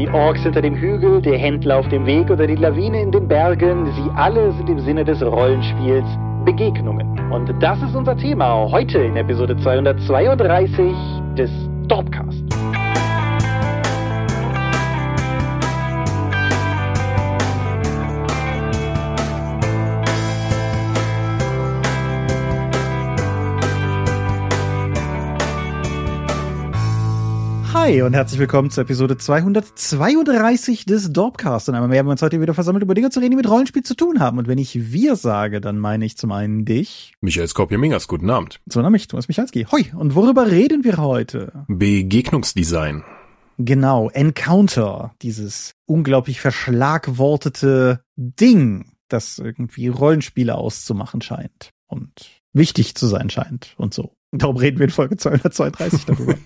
Die Orks hinter dem Hügel, der Händler auf dem Weg oder die Lawine in den Bergen, sie alle sind im Sinne des Rollenspiels Begegnungen. Und das ist unser Thema heute in Episode 232 des Dorpcast. Hi und herzlich willkommen zur Episode 232 des Dorpcast. Und einmal mehr haben wir uns heute wieder versammelt, über Dinge zu reden, die mit Rollenspiel zu tun haben. Und wenn ich wir sage, dann meine ich zum einen dich. Michael Skopje-Mingers, guten Abend. Sondern mich, Thomas Michalski. Hoi. Und worüber reden wir heute? Begegnungsdesign. Genau, Encounter. Dieses unglaublich verschlagwortete Ding, das irgendwie Rollenspiele auszumachen scheint. Und wichtig zu sein scheint und so. Darum reden wir in Folge 232 darüber.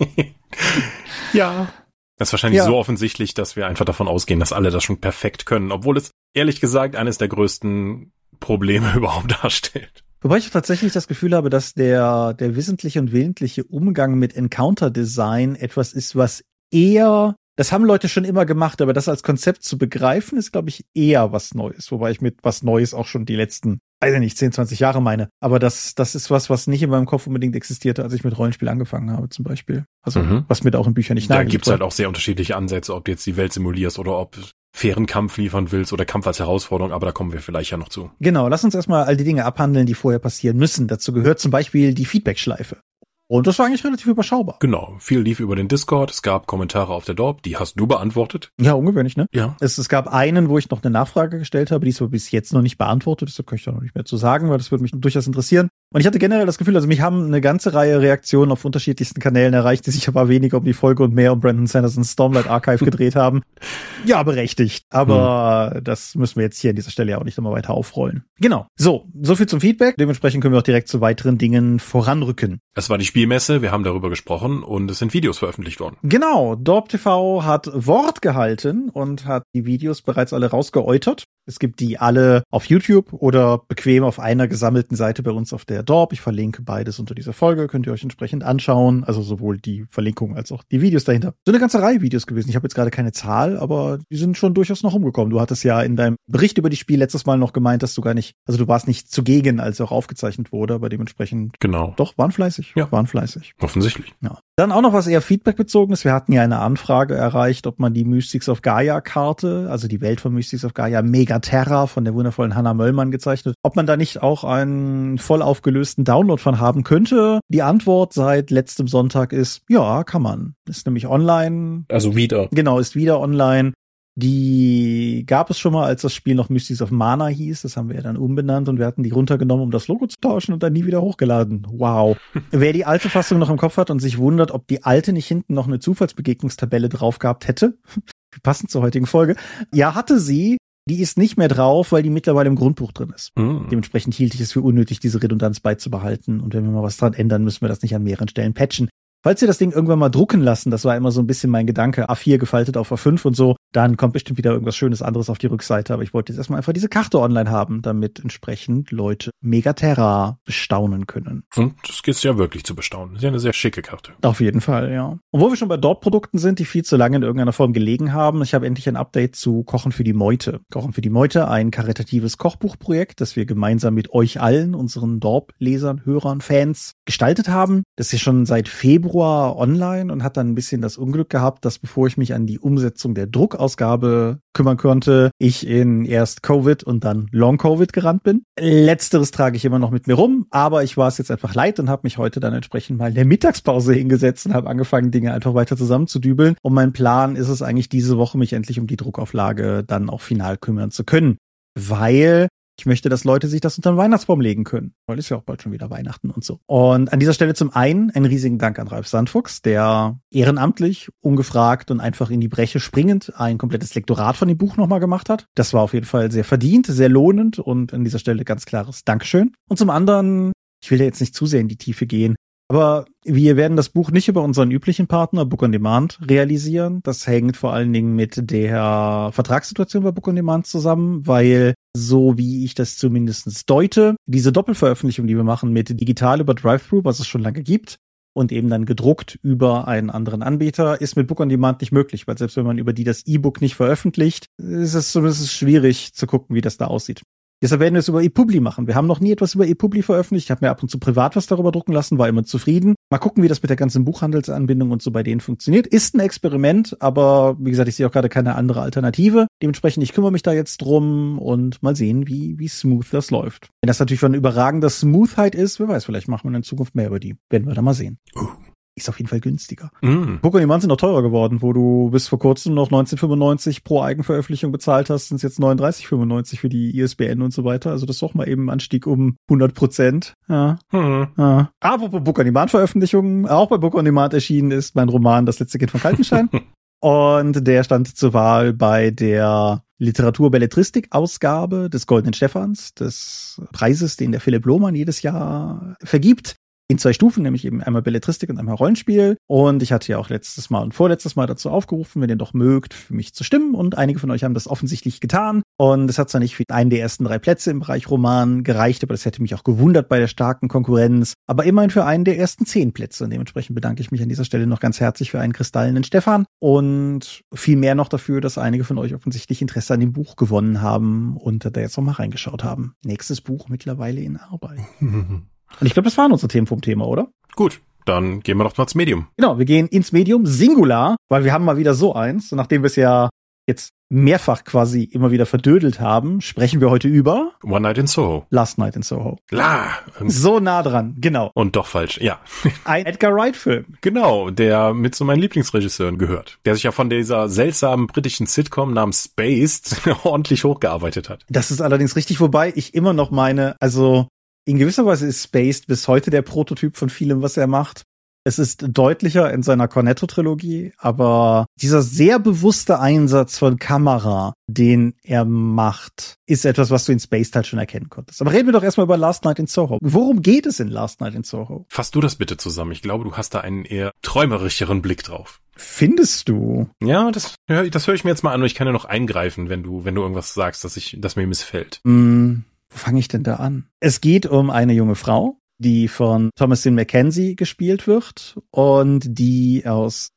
ja. Das ist wahrscheinlich ja. so offensichtlich, dass wir einfach davon ausgehen, dass alle das schon perfekt können, obwohl es ehrlich gesagt eines der größten Probleme überhaupt darstellt. Wobei ich tatsächlich das Gefühl habe, dass der, der wissentliche und willentliche Umgang mit Encounter Design etwas ist, was eher das haben Leute schon immer gemacht, aber das als Konzept zu begreifen, ist, glaube ich, eher was Neues. Wobei ich mit was Neues auch schon die letzten, weiß ich nicht, 10, 20 Jahre meine. Aber das, das ist was, was nicht in meinem Kopf unbedingt existierte, als ich mit Rollenspiel angefangen habe, zum Beispiel. Also, mhm. was mir da auch in Büchern nicht Da gibt's halt auch sehr unterschiedliche Ansätze, ob du jetzt die Welt simulierst oder ob fairen Kampf liefern willst oder Kampf als Herausforderung, aber da kommen wir vielleicht ja noch zu. Genau, lass uns erstmal all die Dinge abhandeln, die vorher passieren müssen. Dazu gehört zum Beispiel die Feedback-Schleife. Und das war eigentlich relativ überschaubar. Genau. Viel lief über den Discord. Es gab Kommentare auf der Dorp. Die hast du beantwortet. Ja, ungewöhnlich, ne? Ja. Es, es gab einen, wo ich noch eine Nachfrage gestellt habe. Die ist aber bis jetzt noch nicht beantwortet. Deshalb kann ich da noch nicht mehr zu sagen, weil das würde mich durchaus interessieren. Und ich hatte generell das Gefühl, also mich haben eine ganze Reihe Reaktionen auf unterschiedlichsten Kanälen erreicht, die sich aber weniger um die Folge und mehr um Brandon Sandersons Stormlight Archive gedreht haben. Ja, berechtigt. Aber hm. das müssen wir jetzt hier an dieser Stelle ja auch nicht nochmal weiter aufrollen. Genau. So, so viel zum Feedback. Dementsprechend können wir auch direkt zu weiteren Dingen voranrücken. Es war die Spielmesse. Wir haben darüber gesprochen und es sind Videos veröffentlicht worden. Genau. Dorp TV hat Wort gehalten und hat die Videos bereits alle rausgeäutert. Es gibt die alle auf YouTube oder bequem auf einer gesammelten Seite bei uns auf der Dorp. Ich verlinke beides unter dieser Folge, könnt ihr euch entsprechend anschauen. Also sowohl die Verlinkung als auch die Videos dahinter. So eine ganze Reihe Videos gewesen. Ich habe jetzt gerade keine Zahl, aber die sind schon durchaus noch umgekommen. Du hattest ja in deinem Bericht über die Spiel letztes Mal noch gemeint, dass du gar nicht, also du warst nicht zugegen, als auch aufgezeichnet wurde, aber dementsprechend. Genau. Doch, waren fleißig. Ja. Waren fleißig. Offensichtlich. Ja. Dann auch noch was eher Feedback-bezogenes. Wir hatten ja eine Anfrage erreicht, ob man die Mystics of Gaia-Karte, also die Welt von Mystics of Gaia Megaterra von der wundervollen Hannah Möllmann gezeichnet, ob man da nicht auch einen voll aufgelösten Download von haben könnte. Die Antwort seit letztem Sonntag ist, ja, kann man. Ist nämlich online. Also wieder. Genau, ist wieder online. Die gab es schon mal, als das Spiel noch Mystics of Mana hieß. Das haben wir ja dann umbenannt und wir hatten die runtergenommen, um das Logo zu tauschen und dann nie wieder hochgeladen. Wow. Wer die alte Fassung noch im Kopf hat und sich wundert, ob die alte nicht hinten noch eine Zufallsbegegnungstabelle drauf gehabt hätte, passend zur heutigen Folge, ja, hatte sie. Die ist nicht mehr drauf, weil die mittlerweile im Grundbuch drin ist. Mhm. Dementsprechend hielt ich es für unnötig, diese Redundanz beizubehalten. Und wenn wir mal was dran ändern, müssen wir das nicht an mehreren Stellen patchen. Falls ihr das Ding irgendwann mal drucken lassen, das war immer so ein bisschen mein Gedanke, A4 gefaltet auf A5 und so, dann kommt bestimmt wieder irgendwas Schönes anderes auf die Rückseite. Aber ich wollte jetzt erstmal einfach diese Karte online haben, damit entsprechend Leute Megaterra bestaunen können. Und das geht's ja wirklich zu bestaunen. Das ist ja eine sehr schicke Karte. Auf jeden Fall, ja. Und wo wir schon bei Dort-Produkten sind, die viel zu lange in irgendeiner Form gelegen haben, ich habe endlich ein Update zu Kochen für die Meute. Kochen für die Meute, ein karitatives Kochbuchprojekt, das wir gemeinsam mit euch allen, unseren Dorp-Lesern, Hörern, Fans, gestaltet haben. Das ist schon seit Februar Februar online und hat dann ein bisschen das Unglück gehabt, dass bevor ich mich an die Umsetzung der Druckausgabe kümmern konnte, ich in erst Covid und dann Long Covid gerannt bin. Letzteres trage ich immer noch mit mir rum, aber ich war es jetzt einfach leid und habe mich heute dann entsprechend mal in der Mittagspause hingesetzt und habe angefangen, Dinge einfach weiter zusammenzudübeln. Und mein Plan ist es eigentlich diese Woche, mich endlich um die Druckauflage dann auch final kümmern zu können. Weil ich möchte, dass Leute sich das unter den Weihnachtsbaum legen können, weil es ja auch bald schon wieder Weihnachten und so. Und an dieser Stelle zum einen einen riesigen Dank an Ralf Sandfuchs, der ehrenamtlich, ungefragt und einfach in die Breche springend ein komplettes Lektorat von dem Buch nochmal gemacht hat. Das war auf jeden Fall sehr verdient, sehr lohnend und an dieser Stelle ganz klares Dankeschön. Und zum anderen, ich will ja jetzt nicht zu sehr in die Tiefe gehen, aber wir werden das Buch nicht über unseren üblichen Partner Book on Demand realisieren. Das hängt vor allen Dingen mit der Vertragssituation bei Book on Demand zusammen, weil so wie ich das zumindest deute, diese Doppelveröffentlichung, die wir machen mit digital über Drive-Thru, was es schon lange gibt, und eben dann gedruckt über einen anderen Anbieter, ist mit Book on Demand nicht möglich, weil selbst wenn man über die das E-Book nicht veröffentlicht, ist es zumindest schwierig zu gucken, wie das da aussieht. Deshalb werden wir es über ePubli machen. Wir haben noch nie etwas über ePubli veröffentlicht. Ich habe mir ab und zu privat was darüber drucken lassen, war immer zufrieden. Mal gucken, wie das mit der ganzen Buchhandelsanbindung und so bei denen funktioniert. Ist ein Experiment, aber wie gesagt, ich sehe auch gerade keine andere Alternative. Dementsprechend, ich kümmere mich da jetzt drum und mal sehen, wie, wie smooth das läuft. Wenn das natürlich von überragender Smoothheit ist, wer weiß, vielleicht machen wir in Zukunft mehr über die. Werden wir da mal sehen. Uh ist auf jeden Fall günstiger. Mm. Pokémon sind noch teurer geworden, wo du bis vor kurzem noch 1995 pro Eigenveröffentlichung bezahlt hast, sind es jetzt 39,95 für die ISBN und so weiter. Also das ist doch mal eben ein Anstieg um 100 Prozent. Ja. Hm. ja. Apropos Book on Demand Veröffentlichungen, auch bei Book on Demand erschienen ist mein Roman Das letzte Kind von Kaltenstein. und der stand zur Wahl bei der Literatur-Belletristik-Ausgabe des Goldenen Stephans, des Preises, den der Philipp Lohmann jedes Jahr vergibt in zwei Stufen, nämlich eben einmal Belletristik und einmal Rollenspiel. Und ich hatte ja auch letztes Mal und vorletztes Mal dazu aufgerufen, wenn ihr doch mögt, für mich zu stimmen. Und einige von euch haben das offensichtlich getan. Und es hat zwar nicht für einen der ersten drei Plätze im Bereich Roman gereicht, aber das hätte mich auch gewundert bei der starken Konkurrenz. Aber immerhin für einen der ersten zehn Plätze. Und dementsprechend bedanke ich mich an dieser Stelle noch ganz herzlich für einen kristallenen Stefan. Und viel mehr noch dafür, dass einige von euch offensichtlich Interesse an dem Buch gewonnen haben und da jetzt noch mal reingeschaut haben. Nächstes Buch mittlerweile in Arbeit. Und ich glaube, das waren unsere Themen vom Thema, oder? Gut, dann gehen wir doch mal ins Medium. Genau, wir gehen ins Medium Singular, weil wir haben mal wieder so eins. Und nachdem wir es ja jetzt mehrfach quasi immer wieder verdödelt haben, sprechen wir heute über One Night in Soho. Last Night in Soho. La. So nah dran, genau. Und doch falsch, ja. Ein Edgar Wright Film. Genau, der mit zu meinen Lieblingsregisseuren gehört. Der sich ja von dieser seltsamen britischen Sitcom namens Spaced ordentlich hochgearbeitet hat. Das ist allerdings richtig, wobei ich immer noch meine, also in gewisser Weise ist Spaced bis heute der Prototyp von vielem, was er macht. Es ist deutlicher in seiner Cornetto-Trilogie, aber dieser sehr bewusste Einsatz von Kamera, den er macht, ist etwas, was du in Spaced halt schon erkennen konntest. Aber reden wir doch erstmal über Last Night in Soho. Worum geht es in Last Night in Soho? Fass du das bitte zusammen. Ich glaube, du hast da einen eher träumerischeren Blick drauf. Findest du? Ja, das, das höre ich mir jetzt mal an und ich kann ja noch eingreifen, wenn du, wenn du irgendwas sagst, dass ich, das mir missfällt. Mm, wo fange ich denn da an? Es geht um eine junge Frau, die von Thomasin McKenzie gespielt wird und die aus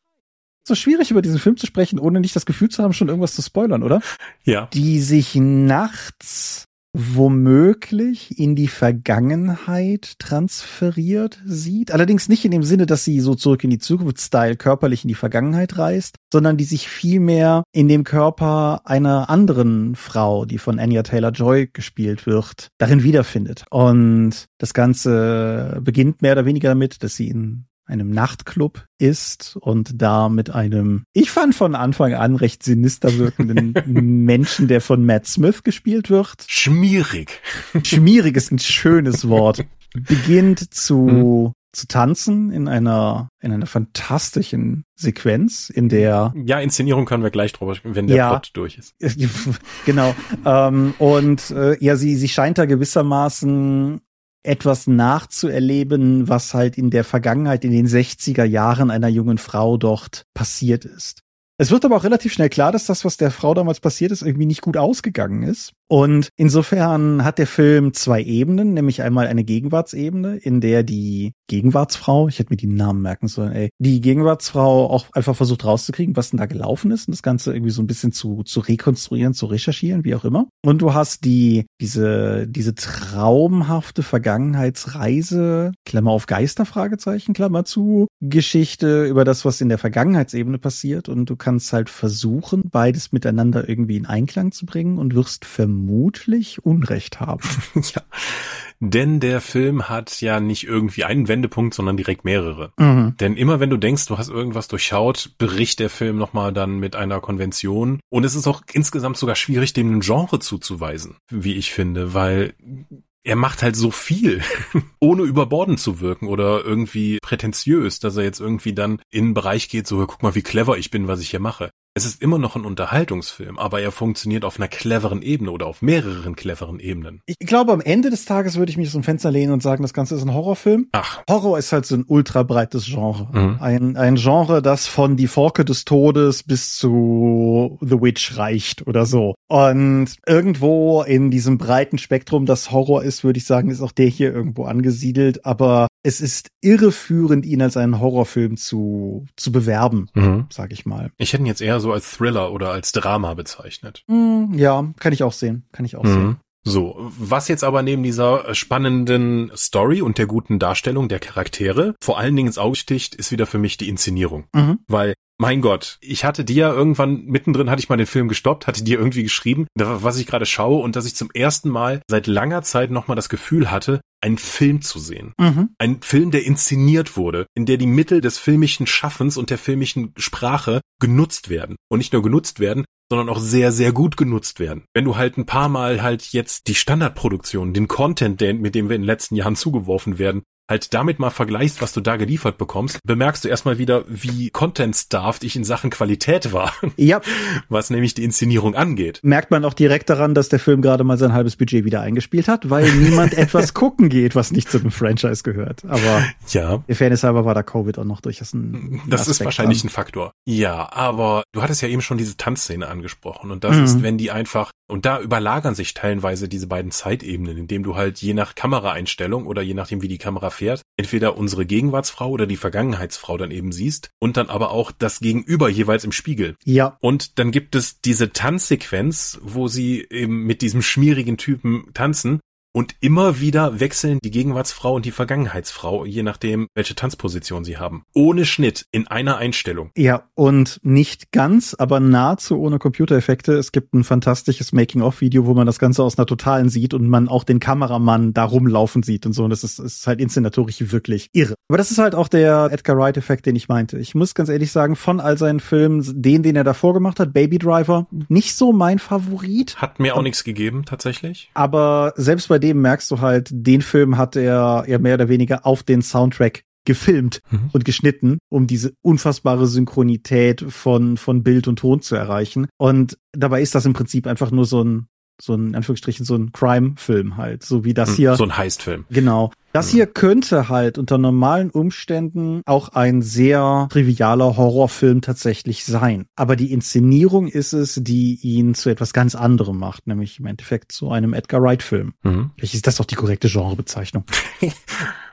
so schwierig über diesen Film zu sprechen, ohne nicht das Gefühl zu haben, schon irgendwas zu spoilern, oder? Ja. Die sich nachts womöglich in die Vergangenheit transferiert sieht. Allerdings nicht in dem Sinne, dass sie so zurück in die Zukunft-Style körperlich in die Vergangenheit reist, sondern die sich vielmehr in dem Körper einer anderen Frau, die von Anya Taylor-Joy gespielt wird, darin wiederfindet. Und das Ganze beginnt mehr oder weniger damit, dass sie in einem Nachtclub ist und da mit einem, ich fand von Anfang an recht sinister wirkenden Menschen, der von Matt Smith gespielt wird. Schmierig. Schmierig ist ein schönes Wort. Beginnt zu, hm. zu tanzen in einer, in einer fantastischen Sequenz, in der. Ja, Inszenierung können wir gleich drüber, wenn der ja, Plot durch ist. genau. ähm, und äh, ja, sie, sie scheint da gewissermaßen etwas nachzuerleben, was halt in der Vergangenheit, in den 60er Jahren einer jungen Frau dort passiert ist. Es wird aber auch relativ schnell klar, dass das, was der Frau damals passiert ist, irgendwie nicht gut ausgegangen ist. Und insofern hat der Film zwei Ebenen, nämlich einmal eine Gegenwartsebene, in der die Gegenwartsfrau, ich hätte mir die Namen merken sollen, ey, die Gegenwartsfrau auch einfach versucht rauszukriegen, was denn da gelaufen ist und das Ganze irgendwie so ein bisschen zu, zu rekonstruieren, zu recherchieren, wie auch immer. Und du hast die, diese, diese traumhafte Vergangenheitsreise, Klammer auf Geister, Fragezeichen, Klammer zu, Geschichte über das, was in der Vergangenheitsebene passiert und du kannst halt versuchen, beides miteinander irgendwie in Einklang zu bringen und wirst vermutlich Unrecht haben. ja. Denn der Film hat ja nicht irgendwie einen Wendepunkt, sondern direkt mehrere. Mhm. Denn immer wenn du denkst, du hast irgendwas durchschaut, bricht der Film nochmal dann mit einer Konvention. Und es ist auch insgesamt sogar schwierig, dem ein Genre zuzuweisen, wie ich finde, weil er macht halt so viel, ohne überbordend zu wirken oder irgendwie prätentiös, dass er jetzt irgendwie dann in einen Bereich geht, so guck mal, wie clever ich bin, was ich hier mache. Es ist immer noch ein Unterhaltungsfilm, aber er funktioniert auf einer cleveren Ebene oder auf mehreren cleveren Ebenen. Ich glaube, am Ende des Tages würde ich mich aus dem Fenster lehnen und sagen, das Ganze ist ein Horrorfilm. Ach. Horror ist halt so ein ultra breites Genre. Mhm. Ein, ein Genre, das von Die Forke des Todes bis zu The Witch reicht oder so. Und irgendwo in diesem breiten Spektrum, das Horror ist, würde ich sagen, ist auch der hier irgendwo angesiedelt. Aber es ist irreführend, ihn als einen Horrorfilm zu, zu bewerben, mhm. sag ich mal. Ich hätte ihn jetzt eher so als Thriller oder als Drama bezeichnet. Mm, ja, kann ich auch sehen. Kann ich auch mhm. sehen. So, was jetzt aber neben dieser spannenden Story und der guten Darstellung der Charaktere vor allen Dingen ins Auge sticht, ist wieder für mich die Inszenierung. Mhm. Weil mein Gott, ich hatte dir irgendwann mittendrin hatte ich mal den Film gestoppt, hatte dir irgendwie geschrieben, was ich gerade schaue und dass ich zum ersten Mal seit langer Zeit nochmal das Gefühl hatte, einen Film zu sehen. Mhm. Ein Film, der inszeniert wurde, in der die Mittel des filmischen Schaffens und der filmischen Sprache genutzt werden. Und nicht nur genutzt werden, sondern auch sehr, sehr gut genutzt werden. Wenn du halt ein paar Mal halt jetzt die Standardproduktion, den Content, mit dem wir in den letzten Jahren zugeworfen werden, halt damit mal vergleichst, was du da geliefert bekommst, bemerkst du erstmal wieder, wie content-starved ich in Sachen Qualität war. Ja. Was nämlich die Inszenierung angeht. Merkt man auch direkt daran, dass der Film gerade mal sein halbes Budget wieder eingespielt hat, weil niemand etwas gucken geht, was nicht zu dem Franchise gehört. Aber ja. der Fairness halber war da Covid auch noch durchaus ein Das Aspekt ist wahrscheinlich an. ein Faktor. Ja, aber du hattest ja eben schon diese Tanzszene angesprochen und das mhm. ist, wenn die einfach und da überlagern sich teilweise diese beiden Zeitebenen, indem du halt je nach Kameraeinstellung oder je nachdem, wie die Kamera fährt, entweder unsere Gegenwartsfrau oder die Vergangenheitsfrau dann eben siehst und dann aber auch das Gegenüber jeweils im Spiegel. Ja. Und dann gibt es diese Tanzsequenz, wo sie eben mit diesem schmierigen Typen tanzen und immer wieder wechseln die Gegenwartsfrau und die Vergangenheitsfrau, je nachdem, welche Tanzposition sie haben. Ohne Schnitt, in einer Einstellung. Ja, und nicht ganz, aber nahezu ohne Computereffekte. Es gibt ein fantastisches Making-of-Video, wo man das Ganze aus einer Totalen sieht und man auch den Kameramann da rumlaufen sieht und so. Und das ist, ist halt inszenatorisch wirklich irre. Aber das ist halt auch der Edgar Wright-Effekt, den ich meinte. Ich muss ganz ehrlich sagen, von all seinen Filmen, den, den er davor gemacht hat, Baby Driver, nicht so mein Favorit. Hat mir auch nichts gegeben, tatsächlich. Aber selbst bei dem dem merkst du halt, den Film hat er ja mehr oder weniger auf den Soundtrack gefilmt mhm. und geschnitten, um diese unfassbare Synchronität von, von Bild und Ton zu erreichen. Und dabei ist das im Prinzip einfach nur so ein, so ein, in Anführungsstrichen, so ein Crime-Film halt, so wie das hm, hier. So ein Heist-Film. Genau. Das hier könnte halt unter normalen Umständen auch ein sehr trivialer Horrorfilm tatsächlich sein. Aber die Inszenierung ist es, die ihn zu etwas ganz anderem macht, nämlich im Endeffekt zu einem Edgar Wright-Film. Mhm. Vielleicht ist das doch die korrekte Genrebezeichnung.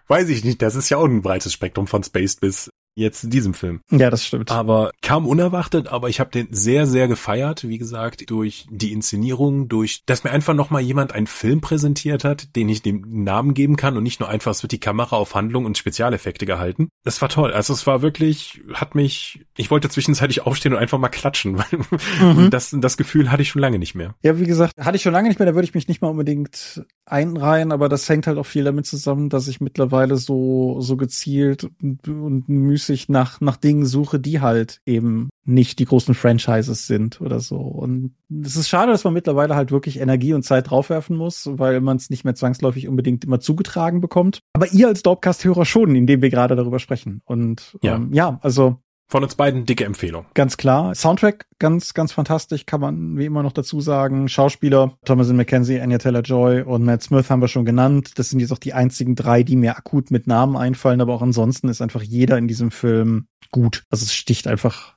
Weiß ich nicht, das ist ja auch ein breites Spektrum von Space bis jetzt in diesem Film. Ja, das stimmt. Aber kaum unerwartet, aber ich habe den sehr, sehr gefeiert, wie gesagt, durch die Inszenierung, durch, dass mir einfach nochmal jemand einen Film präsentiert hat, den ich dem Namen geben kann und nicht nur einfach, es wird die Kamera auf Handlung und Spezialeffekte gehalten. Das war toll. Also es war wirklich, hat mich, ich wollte zwischenzeitlich aufstehen und einfach mal klatschen, weil mhm. das, das Gefühl hatte ich schon lange nicht mehr. Ja, wie gesagt, hatte ich schon lange nicht mehr, da würde ich mich nicht mal unbedingt einreihen, aber das hängt halt auch viel damit zusammen, dass ich mittlerweile so, so gezielt und, und müßig nach, nach Dingen suche, die halt eben nicht die großen Franchises sind oder so. Und es ist schade, dass man mittlerweile halt wirklich Energie und Zeit draufwerfen muss, weil man es nicht mehr zwangsläufig unbedingt immer zugetragen bekommt. Aber ihr als Dorpcast-Hörer schon, indem wir gerade darüber sprechen. Und ja, ähm, ja also von uns beiden dicke Empfehlung. Ganz klar. Soundtrack ganz, ganz fantastisch, kann man wie immer noch dazu sagen. Schauspieler, Thomasin McKenzie, Anya Taylor-Joy und Matt Smith haben wir schon genannt. Das sind jetzt auch die einzigen drei, die mir akut mit Namen einfallen, aber auch ansonsten ist einfach jeder in diesem Film gut. Also es sticht einfach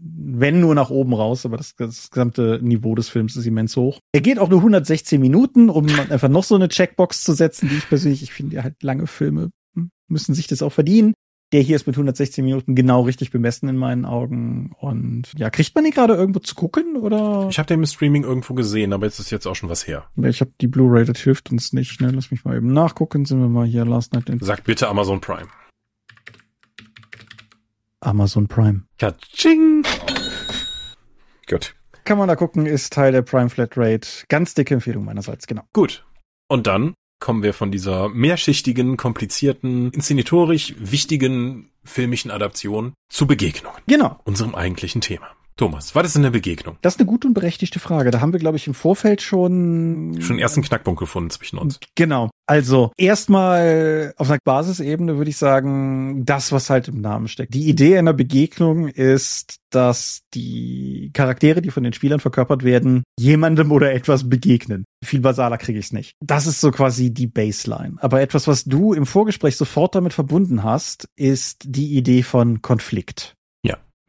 wenn nur nach oben raus, aber das, das, gesamte Niveau des Films ist immens hoch. Er geht auch nur 116 Minuten, um einfach noch so eine Checkbox zu setzen, die ich persönlich, ich finde halt lange Filme müssen sich das auch verdienen. Der hier ist mit 116 Minuten genau richtig bemessen in meinen Augen. Und ja, kriegt man den gerade irgendwo zu gucken oder? Ich habe den im Streaming irgendwo gesehen, aber jetzt ist jetzt auch schon was her. Ich habe die Blu-ray, das hilft uns nicht. Ne? Lass mich mal eben nachgucken. Sind wir mal hier Last Night in. Sag bitte Amazon Prime. Amazon Prime. Katsching! Gut. Kann man da gucken, ist Teil der Prime Flatrate. Ganz dicke Empfehlung meinerseits, genau. Gut. Und dann kommen wir von dieser mehrschichtigen, komplizierten, inszenatorisch wichtigen filmischen Adaption zu Begegnungen. Genau. Unserem eigentlichen Thema. Thomas, ist denn eine Begegnung? Das ist eine gute und berechtigte Frage. Da haben wir, glaube ich, im Vorfeld schon schon ersten Knackpunkt gefunden zwischen uns. Genau. Also erstmal auf einer Basisebene würde ich sagen, das, was halt im Namen steckt. Die Idee einer Begegnung ist, dass die Charaktere, die von den Spielern verkörpert werden, jemandem oder etwas begegnen. Viel basaler kriege ich es nicht. Das ist so quasi die Baseline. Aber etwas, was du im Vorgespräch sofort damit verbunden hast, ist die Idee von Konflikt.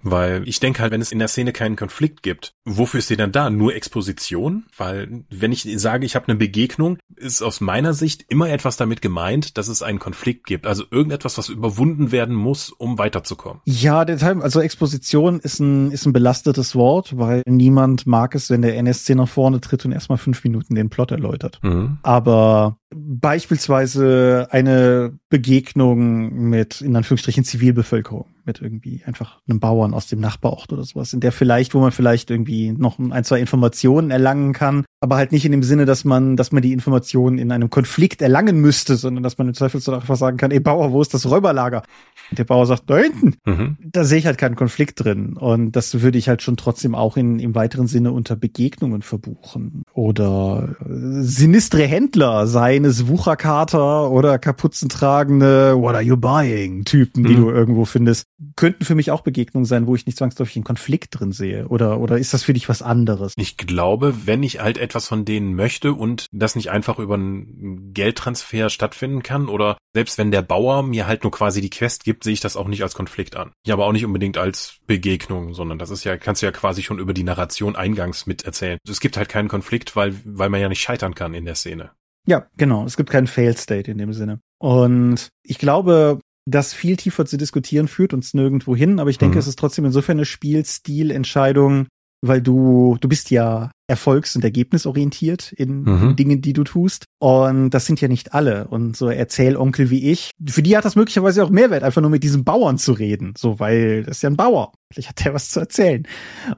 Weil ich denke halt, wenn es in der Szene keinen Konflikt gibt, wofür ist die dann da? Nur Exposition? Weil wenn ich sage, ich habe eine Begegnung, ist aus meiner Sicht immer etwas damit gemeint, dass es einen Konflikt gibt. Also irgendetwas, was überwunden werden muss, um weiterzukommen. Ja, also Exposition ist ein, ist ein belastetes Wort, weil niemand mag es, wenn der NSC nach vorne tritt und erstmal fünf Minuten den Plot erläutert. Mhm. Aber beispielsweise eine Begegnung mit, in Anführungsstrichen, Zivilbevölkerung, mit irgendwie einfach einem Bauern aus dem Nachbarort oder sowas, in der vielleicht, wo man vielleicht irgendwie noch ein, zwei Informationen erlangen kann, aber halt nicht in dem Sinne, dass man, dass man die Informationen in einem Konflikt erlangen müsste, sondern dass man im Zweifelsfall einfach sagen kann, ey Bauer, wo ist das Räuberlager? Und der Bauer sagt, da hinten. Mhm. Da sehe ich halt keinen Konflikt drin. Und das würde ich halt schon trotzdem auch in, im weiteren Sinne unter Begegnungen verbuchen. Oder äh, sinistre Händler, seien es Wucherkater oder kapuzentragende What are you buying Typen, die mhm. du irgendwo findest, könnten für mich auch Begegnungen sein, wo ich nicht zwangsläufig einen Konflikt drin sehe. Oder, oder ist das für dich was anderes? Ich glaube, wenn ich halt etwas von denen möchte und das nicht einfach über einen Geldtransfer stattfinden kann oder selbst wenn der Bauer mir halt nur quasi die Quest gibt, sehe ich das auch nicht als Konflikt an. Ja, aber auch nicht unbedingt als Begegnung, sondern das ist ja, kannst du ja quasi schon über die Narration eingangs mit erzählen. Es gibt halt keinen Konflikt, weil, weil man ja nicht scheitern kann in der Szene. Ja, genau. Es gibt keinen Fail-State in dem Sinne. Und ich glaube, das viel tiefer zu diskutieren führt uns nirgendwo hin, aber ich denke, mhm. es ist trotzdem insofern eine Spielstilentscheidung, weil du, du bist ja erfolgs- und ergebnisorientiert in, mhm. Dingen, die du tust. Und das sind ja nicht alle. Und so Erzählonkel wie ich, für die hat das möglicherweise auch Mehrwert, einfach nur mit diesem Bauern zu reden. So, weil das ist ja ein Bauer. Vielleicht hat der was zu erzählen.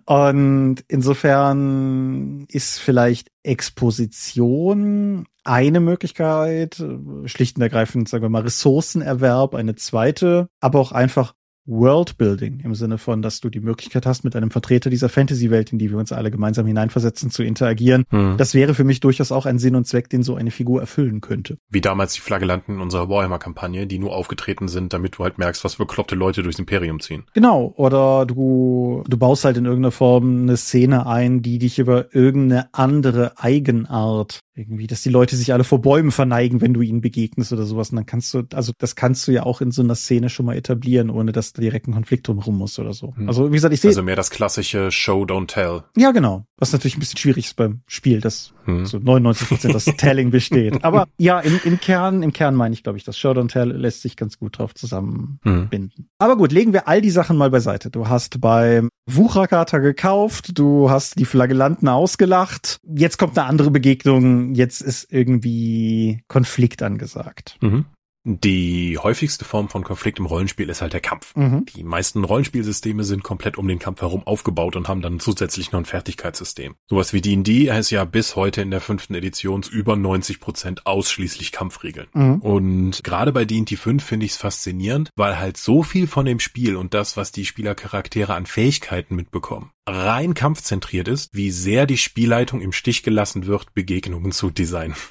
Und insofern ist vielleicht Exposition eine Möglichkeit, schlicht und ergreifend, sagen wir mal, Ressourcenerwerb eine zweite, aber auch einfach Worldbuilding im Sinne von, dass du die Möglichkeit hast, mit einem Vertreter dieser Fantasy-Welt, in die wir uns alle gemeinsam hineinversetzen, zu interagieren. Hm. Das wäre für mich durchaus auch ein Sinn und Zweck, den so eine Figur erfüllen könnte. Wie damals die Flagellanten in unserer Warhammer-Kampagne, die nur aufgetreten sind, damit du halt merkst, was bekloppte Leute durchs Imperium ziehen. Genau. Oder du, du baust halt in irgendeiner Form eine Szene ein, die dich über irgendeine andere Eigenart irgendwie, dass die Leute sich alle vor Bäumen verneigen, wenn du ihnen begegnest oder sowas. Und dann kannst du, also das kannst du ja auch in so einer Szene schon mal etablieren, ohne dass da direkt ein Konflikt drumherum muss oder so. Hm. Also wie gesagt, ich sehe. Also mehr das klassische Show, don't tell. Ja, genau. Was natürlich ein bisschen schwierig ist beim Spiel, dass hm. so 99 Prozent das Telling besteht. Aber ja, im, im Kern, im Kern meine ich, glaube ich, das Show, don't tell lässt sich ganz gut drauf zusammenbinden. Hm. Aber gut, legen wir all die Sachen mal beiseite. Du hast beim Wucherkater gekauft, du hast die Flagellanten ausgelacht. Jetzt kommt eine andere Begegnung, jetzt ist irgendwie Konflikt angesagt. Mhm. Die häufigste Form von Konflikt im Rollenspiel ist halt der Kampf. Mhm. Die meisten Rollenspielsysteme sind komplett um den Kampf herum aufgebaut und haben dann zusätzlich noch ein Fertigkeitssystem. Sowas wie D&D ist ja bis heute in der fünften Edition über 90 Prozent ausschließlich Kampfregeln. Mhm. Und gerade bei D&D 5 finde ich es faszinierend, weil halt so viel von dem Spiel und das, was die Spielercharaktere an Fähigkeiten mitbekommen, rein kampfzentriert ist, wie sehr die Spielleitung im Stich gelassen wird, Begegnungen zu designen.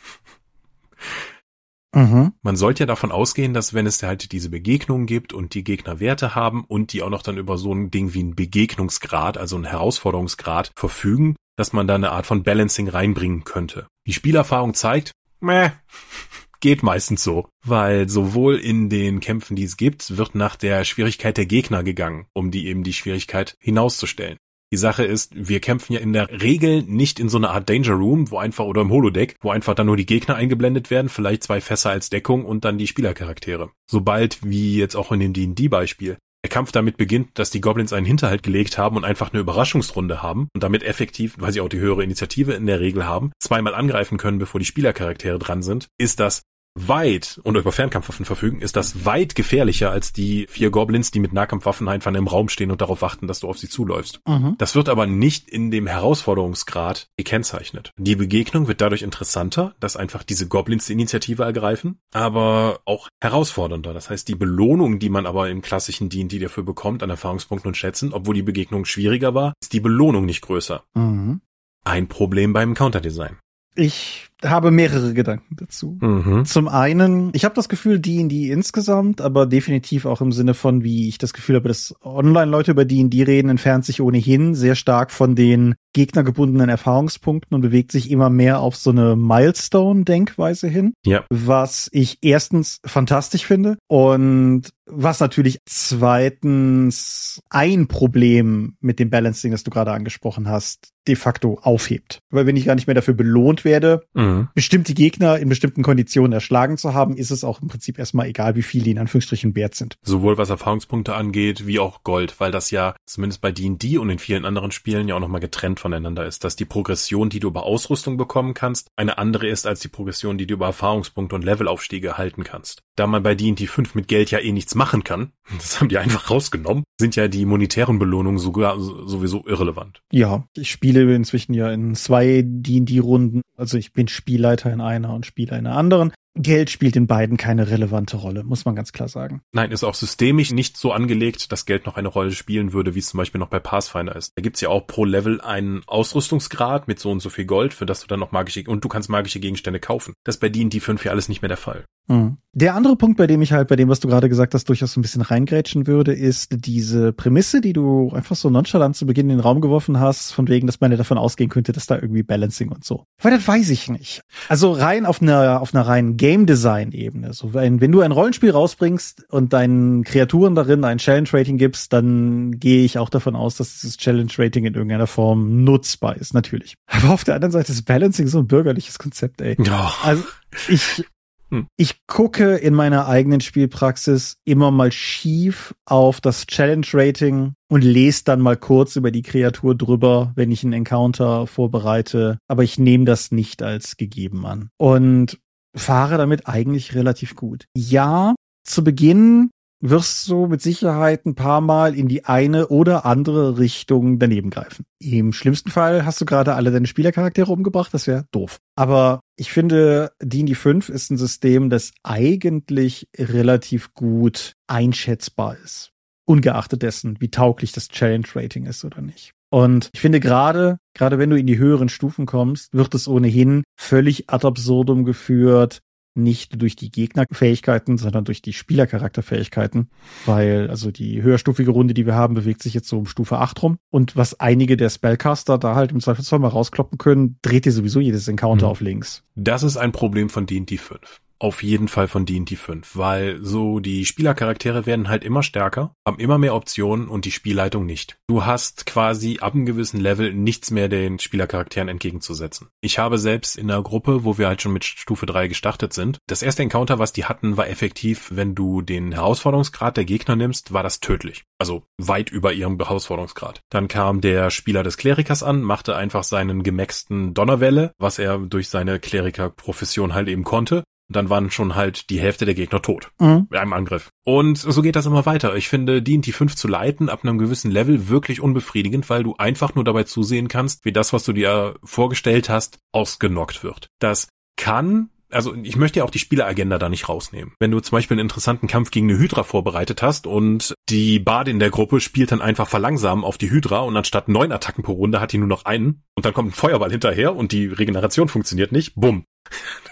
Mhm. Man sollte ja davon ausgehen, dass wenn es halt diese Begegnungen gibt und die Gegner Werte haben und die auch noch dann über so ein Ding wie ein Begegnungsgrad, also ein Herausforderungsgrad verfügen, dass man da eine Art von Balancing reinbringen könnte. Die Spielerfahrung zeigt, meh, geht meistens so, weil sowohl in den Kämpfen, die es gibt, wird nach der Schwierigkeit der Gegner gegangen, um die eben die Schwierigkeit hinauszustellen. Die Sache ist, wir kämpfen ja in der Regel nicht in so einer Art Danger Room, wo einfach oder im Holodeck, wo einfach dann nur die Gegner eingeblendet werden, vielleicht zwei Fässer als Deckung und dann die Spielercharaktere. Sobald, wie jetzt auch in dem D&D-Beispiel, der Kampf damit beginnt, dass die Goblins einen Hinterhalt gelegt haben und einfach eine Überraschungsrunde haben und damit effektiv, weil sie auch die höhere Initiative in der Regel haben, zweimal angreifen können, bevor die Spielercharaktere dran sind, ist das weit und über Fernkampfwaffen verfügen, ist das weit gefährlicher als die vier Goblins, die mit Nahkampfwaffen einfach im Raum stehen und darauf warten, dass du auf sie zuläufst. Mhm. Das wird aber nicht in dem Herausforderungsgrad gekennzeichnet. Die Begegnung wird dadurch interessanter, dass einfach diese Goblins die Initiative ergreifen, aber auch herausfordernder. Das heißt, die Belohnung, die man aber im klassischen D&D dafür bekommt, an Erfahrungspunkten und Schätzen, obwohl die Begegnung schwieriger war, ist die Belohnung nicht größer. Mhm. Ein Problem beim Counterdesign. Ich habe mehrere Gedanken dazu. Mhm. Zum einen, ich habe das Gefühl, D&D insgesamt, aber definitiv auch im Sinne von, wie ich das Gefühl habe, dass Online-Leute über D&D reden, entfernt sich ohnehin sehr stark von den gegnergebundenen Erfahrungspunkten und bewegt sich immer mehr auf so eine Milestone-Denkweise hin. Ja. Was ich erstens fantastisch finde und was natürlich zweitens ein Problem mit dem Balancing, das du gerade angesprochen hast, de facto aufhebt. Weil wenn ich gar nicht mehr dafür belohnt werde, mhm. bestimmte Gegner in bestimmten Konditionen erschlagen zu haben, ist es auch im Prinzip erstmal egal, wie viele in Anführungsstrichen wert sind. Sowohl was Erfahrungspunkte angeht, wie auch Gold, weil das ja zumindest bei D&D und in vielen anderen Spielen ja auch nochmal getrennt voneinander ist, dass die Progression, die du über Ausrüstung bekommen kannst, eine andere ist als die Progression, die du über Erfahrungspunkte und Levelaufstiege erhalten kannst. Da man bei D&D 5 mit Geld ja eh nichts machen kann, das haben die einfach rausgenommen, sind ja die monetären Belohnungen sogar sowieso irrelevant. Ja, ich spiele inzwischen ja in zwei D&D-Runden. Also ich bin Spielleiter in einer und Spieler in einer anderen. Geld spielt in beiden keine relevante Rolle, muss man ganz klar sagen. Nein, ist auch systemisch nicht so angelegt, dass Geld noch eine Rolle spielen würde, wie es zum Beispiel noch bei Pathfinder ist. Da gibt's ja auch pro Level einen Ausrüstungsgrad mit so und so viel Gold, für das du dann noch magische, und du kannst magische Gegenstände kaufen. Das ist bei D&D 5 ja alles nicht mehr der Fall. Mhm. Der andere Punkt, bei dem ich halt, bei dem, was du gerade gesagt hast, durchaus so ein bisschen reingrätschen würde, ist diese Prämisse, die du einfach so nonchalant zu Beginn in den Raum geworfen hast, von wegen, dass man ja davon ausgehen könnte, dass da irgendwie Balancing und so. Weil das weiß ich nicht. Also rein auf einer, auf einer reinen Game Design Ebene. So, wenn, wenn du ein Rollenspiel rausbringst und deinen Kreaturen darin ein Challenge Rating gibst, dann gehe ich auch davon aus, dass dieses Challenge Rating in irgendeiner Form nutzbar ist, natürlich. Aber auf der anderen Seite ist Balancing so ein bürgerliches Konzept, ey. Ja. Also ich, hm. Ich gucke in meiner eigenen Spielpraxis immer mal schief auf das Challenge-Rating und lese dann mal kurz über die Kreatur drüber, wenn ich einen Encounter vorbereite. Aber ich nehme das nicht als gegeben an. Und fahre damit eigentlich relativ gut. Ja, zu Beginn wirst du mit Sicherheit ein paar Mal in die eine oder andere Richtung daneben greifen. Im schlimmsten Fall hast du gerade alle deine Spielercharaktere umgebracht, das wäre doof. Aber ich finde, D&D 5 ist ein System, das eigentlich relativ gut einschätzbar ist. Ungeachtet dessen, wie tauglich das Challenge Rating ist oder nicht. Und ich finde gerade, gerade wenn du in die höheren Stufen kommst, wird es ohnehin völlig ad absurdum geführt, nicht durch die Gegnerfähigkeiten, sondern durch die Spielercharakterfähigkeiten, weil also die höherstufige Runde, die wir haben, bewegt sich jetzt so um Stufe 8 rum und was einige der Spellcaster da halt im Zweifelsfall mal rauskloppen können, dreht dir sowieso jedes Encounter mhm. auf links. Das ist ein Problem von D&D 5 auf jeden Fall von D&D 5, weil so die Spielercharaktere werden halt immer stärker, haben immer mehr Optionen und die Spielleitung nicht. Du hast quasi ab einem gewissen Level nichts mehr den Spielercharakteren entgegenzusetzen. Ich habe selbst in einer Gruppe, wo wir halt schon mit Stufe 3 gestartet sind, das erste Encounter, was die hatten, war effektiv, wenn du den Herausforderungsgrad der Gegner nimmst, war das tödlich. Also weit über ihrem Herausforderungsgrad. Dann kam der Spieler des Klerikers an, machte einfach seinen gemaxten Donnerwelle, was er durch seine Klerikerprofession halt eben konnte dann waren schon halt die Hälfte der Gegner tot. Mhm. Bei einem Angriff. Und so geht das immer weiter. Ich finde, D&T 5 zu leiten ab einem gewissen Level wirklich unbefriedigend, weil du einfach nur dabei zusehen kannst, wie das, was du dir vorgestellt hast, ausgenockt wird. Das kann also ich möchte ja auch die Spieleragenda da nicht rausnehmen. Wenn du zum Beispiel einen interessanten Kampf gegen eine Hydra vorbereitet hast und die Bardin der Gruppe spielt dann einfach verlangsamen auf die Hydra und anstatt neun Attacken pro Runde hat die nur noch einen und dann kommt ein Feuerball hinterher und die Regeneration funktioniert nicht, bumm.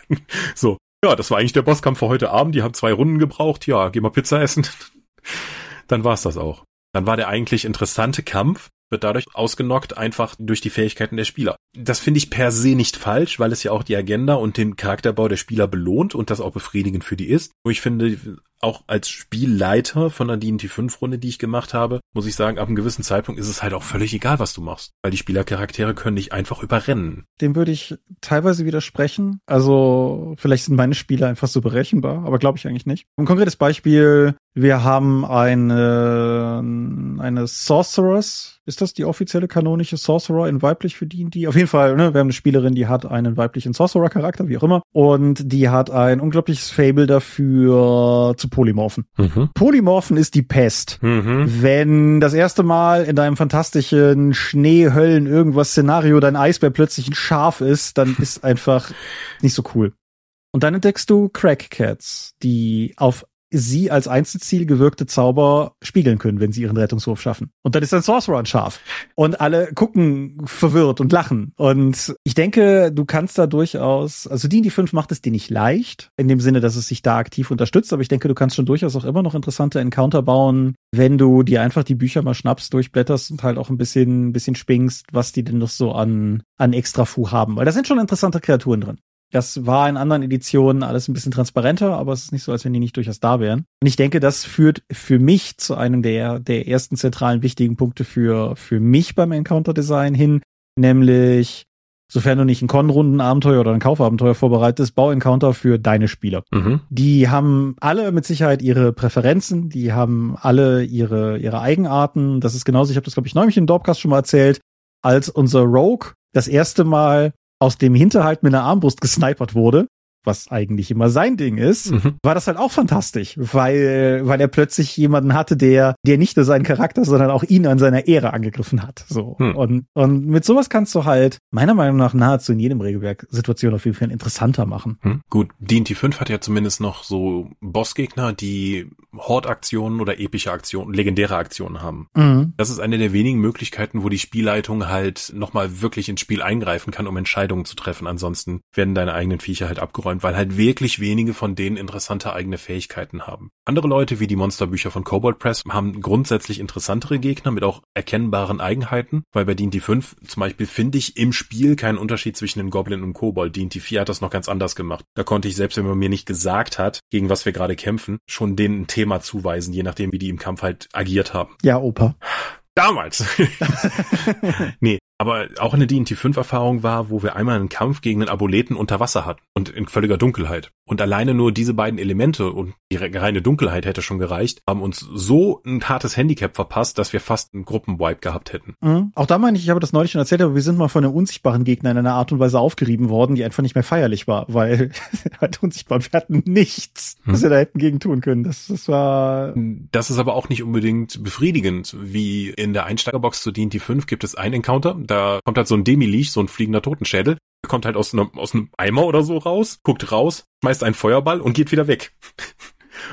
so, ja, das war eigentlich der Bosskampf für heute Abend. Die haben zwei Runden gebraucht. Ja, geh mal Pizza essen. Dann war's das auch. Dann war der eigentlich interessante Kampf, wird dadurch ausgenockt, einfach durch die Fähigkeiten der Spieler. Das finde ich per se nicht falsch, weil es ja auch die Agenda und den Charakterbau der Spieler belohnt und das auch befriedigend für die ist. Nur ich finde, auch als Spielleiter von der D&T 5 Runde, die ich gemacht habe, muss ich sagen, ab einem gewissen Zeitpunkt ist es halt auch völlig egal, was du machst, weil die Spielercharaktere können dich einfach überrennen. Dem würde ich teilweise widersprechen. Also vielleicht sind meine Spiele einfach so berechenbar, aber glaube ich eigentlich nicht. Ein konkretes Beispiel, wir haben eine, eine Sorceress. Ist das die offizielle kanonische Sorcerer in weiblich für D&D? Auf jeden jeden Fall, ne, wir haben eine Spielerin, die hat einen weiblichen Sorcerer-Charakter, wie auch immer, und die hat ein unglaubliches Fable dafür zu Polymorphen. Mhm. Polymorphen ist die Pest. Mhm. Wenn das erste Mal in deinem fantastischen Schneehöllen irgendwas Szenario dein Eisbär plötzlich ein Schaf ist, dann ist einfach nicht so cool. Und dann entdeckst du Crackcats, die auf sie als Einzelziel gewirkte Zauber spiegeln können, wenn sie ihren Rettungswurf schaffen. Und dann ist ein Sorcerer ein Schaf. Und alle gucken verwirrt und lachen. Und ich denke, du kannst da durchaus, also die in die 5 macht es dir nicht leicht, in dem Sinne, dass es sich da aktiv unterstützt, aber ich denke, du kannst schon durchaus auch immer noch interessante Encounter bauen, wenn du dir einfach die Bücher mal schnappst, durchblätterst und halt auch ein bisschen, ein bisschen spingst, was die denn noch so an, an Extra-Fu haben. Weil da sind schon interessante Kreaturen drin. Das war in anderen Editionen alles ein bisschen transparenter, aber es ist nicht so, als wenn die nicht durchaus da wären. Und ich denke, das führt für mich zu einem der, der ersten zentralen wichtigen Punkte für, für mich beim Encounter Design hin, nämlich, sofern du nicht ein Con-Runden-Abenteuer oder ein Kaufabenteuer vorbereitest, bau Encounter für deine Spieler. Mhm. Die haben alle mit Sicherheit ihre Präferenzen, die haben alle ihre, ihre Eigenarten. Das ist genauso, ich habe das, glaube ich, neulich im Dorpcast schon mal erzählt, als unser Rogue das erste Mal aus dem Hinterhalt mit einer Armbrust gesnipert wurde, was eigentlich immer sein Ding ist, mhm. war das halt auch fantastisch, weil, weil er plötzlich jemanden hatte, der, der nicht nur seinen Charakter, sondern auch ihn an seiner Ehre angegriffen hat. So. Mhm. Und, und mit sowas kannst du halt meiner Meinung nach nahezu in jedem Regelwerk Situation auf jeden Fall interessanter machen. Mhm. Gut, D&T 5 hat ja zumindest noch so Bossgegner, die Horde-Aktionen oder epische Aktionen, legendäre Aktionen haben. Mhm. Das ist eine der wenigen Möglichkeiten, wo die Spielleitung halt nochmal wirklich ins Spiel eingreifen kann, um Entscheidungen zu treffen. Ansonsten werden deine eigenen Viecher halt abgeräumt aufgeräumt, weil halt wirklich wenige von denen interessante eigene Fähigkeiten haben. Andere Leute wie die Monsterbücher von Cobalt Press haben grundsätzlich interessantere Gegner mit auch erkennbaren Eigenheiten, weil bei D&D 5 zum Beispiel finde ich im Spiel keinen Unterschied zwischen dem Goblin und Kobold. D&D 4 hat das noch ganz anders gemacht. Da konnte ich selbst, wenn man mir nicht gesagt hat, gegen was wir gerade kämpfen, schon denen ein Thema zuweisen, je nachdem, wie die im Kampf halt agiert haben. Ja, Opa. Damals. nee, aber auch eine D&T 5 Erfahrung war, wo wir einmal einen Kampf gegen einen Aboleten unter Wasser hatten und in völliger Dunkelheit. Und alleine nur diese beiden Elemente und die reine Dunkelheit hätte schon gereicht, haben uns so ein hartes Handicap verpasst, dass wir fast einen Gruppenwipe gehabt hätten. Mhm. Auch da meine ich, ich habe das neulich schon erzählt, aber wir sind mal von einem unsichtbaren Gegner in einer Art und Weise aufgerieben worden, die einfach nicht mehr feierlich war, weil halt unsichtbar, wir hatten nichts, mhm. was wir da hätten gegen tun können. Das, das war... Das ist aber auch nicht unbedingt befriedigend. Wie in der Einsteigerbox zu D&T 5 gibt es einen Encounter, da kommt halt so ein Demi-Leech, so ein fliegender Totenschädel. Kommt halt aus einem, aus einem Eimer oder so raus, guckt raus, schmeißt einen Feuerball und geht wieder weg.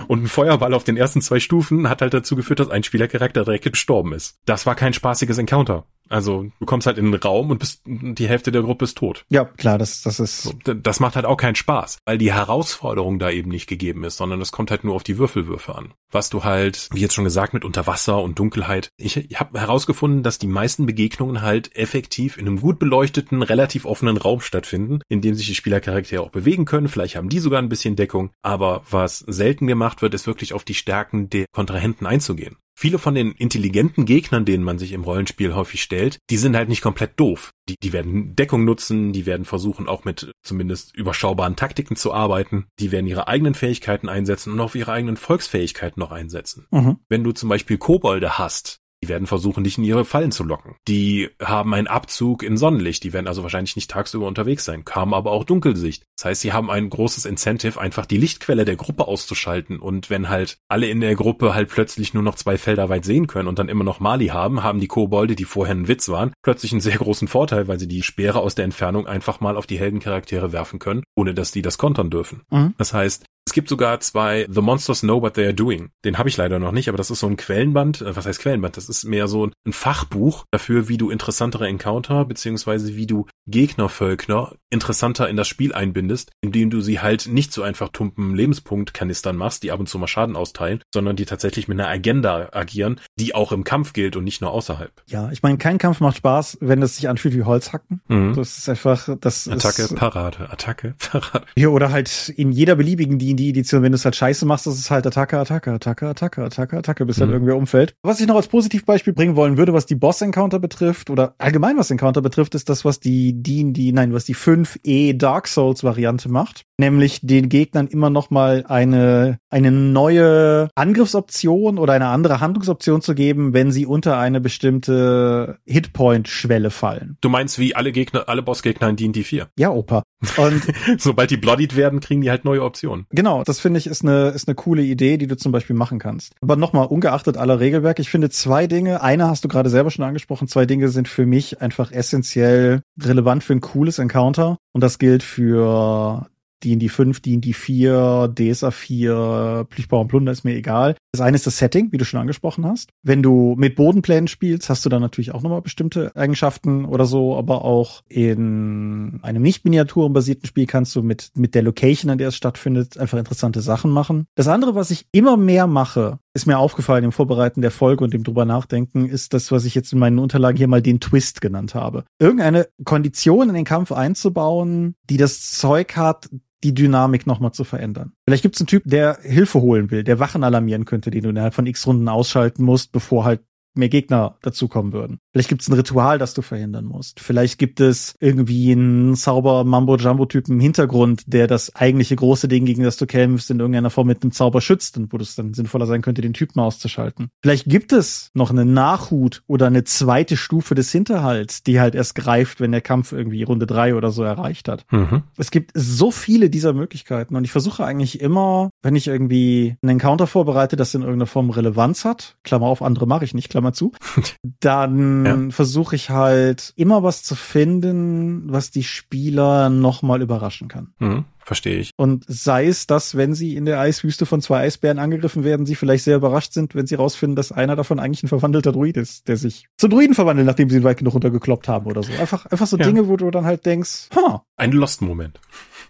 Und ein Feuerball auf den ersten zwei Stufen hat halt dazu geführt, dass ein Spielercharakter direkt gestorben ist. Das war kein spaßiges Encounter. Also du kommst halt in den Raum und bist die Hälfte der Gruppe ist tot. Ja, klar, das das ist das macht halt auch keinen Spaß, weil die Herausforderung da eben nicht gegeben ist, sondern es kommt halt nur auf die Würfelwürfe an. Was du halt, wie jetzt schon gesagt, mit Unterwasser und Dunkelheit. Ich, ich habe herausgefunden, dass die meisten Begegnungen halt effektiv in einem gut beleuchteten, relativ offenen Raum stattfinden, in dem sich die Spielercharaktere auch bewegen können. Vielleicht haben die sogar ein bisschen Deckung, aber was selten gemacht wird, ist wirklich auf die Stärken der Kontrahenten einzugehen. Viele von den intelligenten Gegnern, denen man sich im Rollenspiel häufig stellt, die sind halt nicht komplett doof. Die, die werden Deckung nutzen, die werden versuchen auch mit zumindest überschaubaren Taktiken zu arbeiten, die werden ihre eigenen Fähigkeiten einsetzen und auch ihre eigenen Volksfähigkeiten noch einsetzen. Mhm. Wenn du zum Beispiel Kobolde hast, die werden versuchen, dich in ihre Fallen zu locken. Die haben einen Abzug in Sonnenlicht. Die werden also wahrscheinlich nicht tagsüber unterwegs sein, kamen aber auch Dunkelsicht. Das heißt, sie haben ein großes Incentive, einfach die Lichtquelle der Gruppe auszuschalten. Und wenn halt alle in der Gruppe halt plötzlich nur noch zwei Felder weit sehen können und dann immer noch Mali haben, haben die Kobolde, die vorher ein Witz waren, plötzlich einen sehr großen Vorteil, weil sie die Speere aus der Entfernung einfach mal auf die Heldencharaktere werfen können, ohne dass die das kontern dürfen. Mhm. Das heißt, es gibt sogar zwei The Monsters Know What They Are Doing. Den habe ich leider noch nicht, aber das ist so ein Quellenband. Äh, was heißt Quellenband? Das ist mehr so ein Fachbuch dafür, wie du interessantere Encounter beziehungsweise wie du Gegnervölkner interessanter in das Spiel einbindest, indem du sie halt nicht so einfach tumpen Lebenspunktkanistern machst, die ab und zu mal Schaden austeilen, sondern die tatsächlich mit einer Agenda agieren, die auch im Kampf gilt und nicht nur außerhalb. Ja, ich meine, kein Kampf macht Spaß, wenn es sich anfühlt wie Holzhacken. Mhm. Das ist einfach, das Attacke, ist, Parade, Attacke, Parade. Ja, oder halt in jeder beliebigen D&D-Edition, wenn du es halt scheiße machst, das ist halt Attacke, Attacke, Attacke, Attacke, Attacke, Attacke, bis halt mhm. halt irgendwer umfällt. Was ich noch als Positivbeispiel bringen wollen würde, was die Boss-Encounter betrifft, oder allgemein was Encounter betrifft, ist das, was die D&D, nein, was die 5e Dark Souls Variante macht. Nämlich den Gegnern immer noch mal eine eine neue Angriffsoption oder eine andere Handlungsoption zu geben, wenn sie unter eine bestimmte Hitpoint-Schwelle fallen. Du meinst wie alle Gegner, alle Bossgegner in D&D 4? Ja, Opa. Und sobald die bloodied werden, kriegen die halt neue Optionen. Genau, das finde ich ist eine ist eine coole Idee, die du zum Beispiel machen kannst. Aber nochmal ungeachtet aller Regelwerke, ich finde zwei Dinge. Eine hast du gerade selber schon angesprochen. Zwei Dinge sind für mich einfach essentiell relevant für ein cooles Encounter und das gilt für D&D 5, D&D 4, DSA 4, Plüchbau und Plunder ist mir egal. Das eine ist das Setting, wie du schon angesprochen hast. Wenn du mit Bodenplänen spielst, hast du dann natürlich auch nochmal bestimmte Eigenschaften oder so, aber auch in einem nicht miniaturenbasierten Spiel kannst du mit, mit der Location, an der es stattfindet, einfach interessante Sachen machen. Das andere, was ich immer mehr mache, ist mir aufgefallen im Vorbereiten der Folge und dem drüber nachdenken, ist das, was ich jetzt in meinen Unterlagen hier mal den Twist genannt habe. Irgendeine Kondition in den Kampf einzubauen, die das Zeug hat, die Dynamik nochmal zu verändern. Vielleicht gibt es einen Typ, der Hilfe holen will, der Wachen alarmieren könnte, den du innerhalb von x Runden ausschalten musst, bevor halt mehr Gegner dazukommen würden. Vielleicht gibt es ein Ritual, das du verhindern musst. Vielleicht gibt es irgendwie einen Zauber Mambo Jumbo Typen im Hintergrund, der das eigentliche große Ding, gegen das du kämpfst, in irgendeiner Form mit einem Zauber schützt und wo es dann sinnvoller sein könnte, den Typen auszuschalten. Vielleicht gibt es noch eine Nachhut oder eine zweite Stufe des Hinterhalts, die halt erst greift, wenn der Kampf irgendwie Runde drei oder so erreicht hat. Mhm. Es gibt so viele dieser Möglichkeiten und ich versuche eigentlich immer, wenn ich irgendwie einen Encounter vorbereite, das in irgendeiner Form Relevanz hat, Klammer auf, andere mache ich nicht, Klammer zu, dann ja. versuche ich halt immer was zu finden, was die Spieler nochmal überraschen kann. Mhm. Verstehe ich. Und sei es, dass, wenn sie in der Eiswüste von zwei Eisbären angegriffen werden, sie vielleicht sehr überrascht sind, wenn sie rausfinden, dass einer davon eigentlich ein verwandelter Druid ist, der sich zum Druiden verwandelt, nachdem sie ihn weit genug runtergekloppt haben oder so. Einfach, einfach so ja. Dinge, wo du dann halt denkst, ha. Ein Lost-Moment.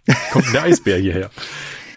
Kommt der Eisbär hierher.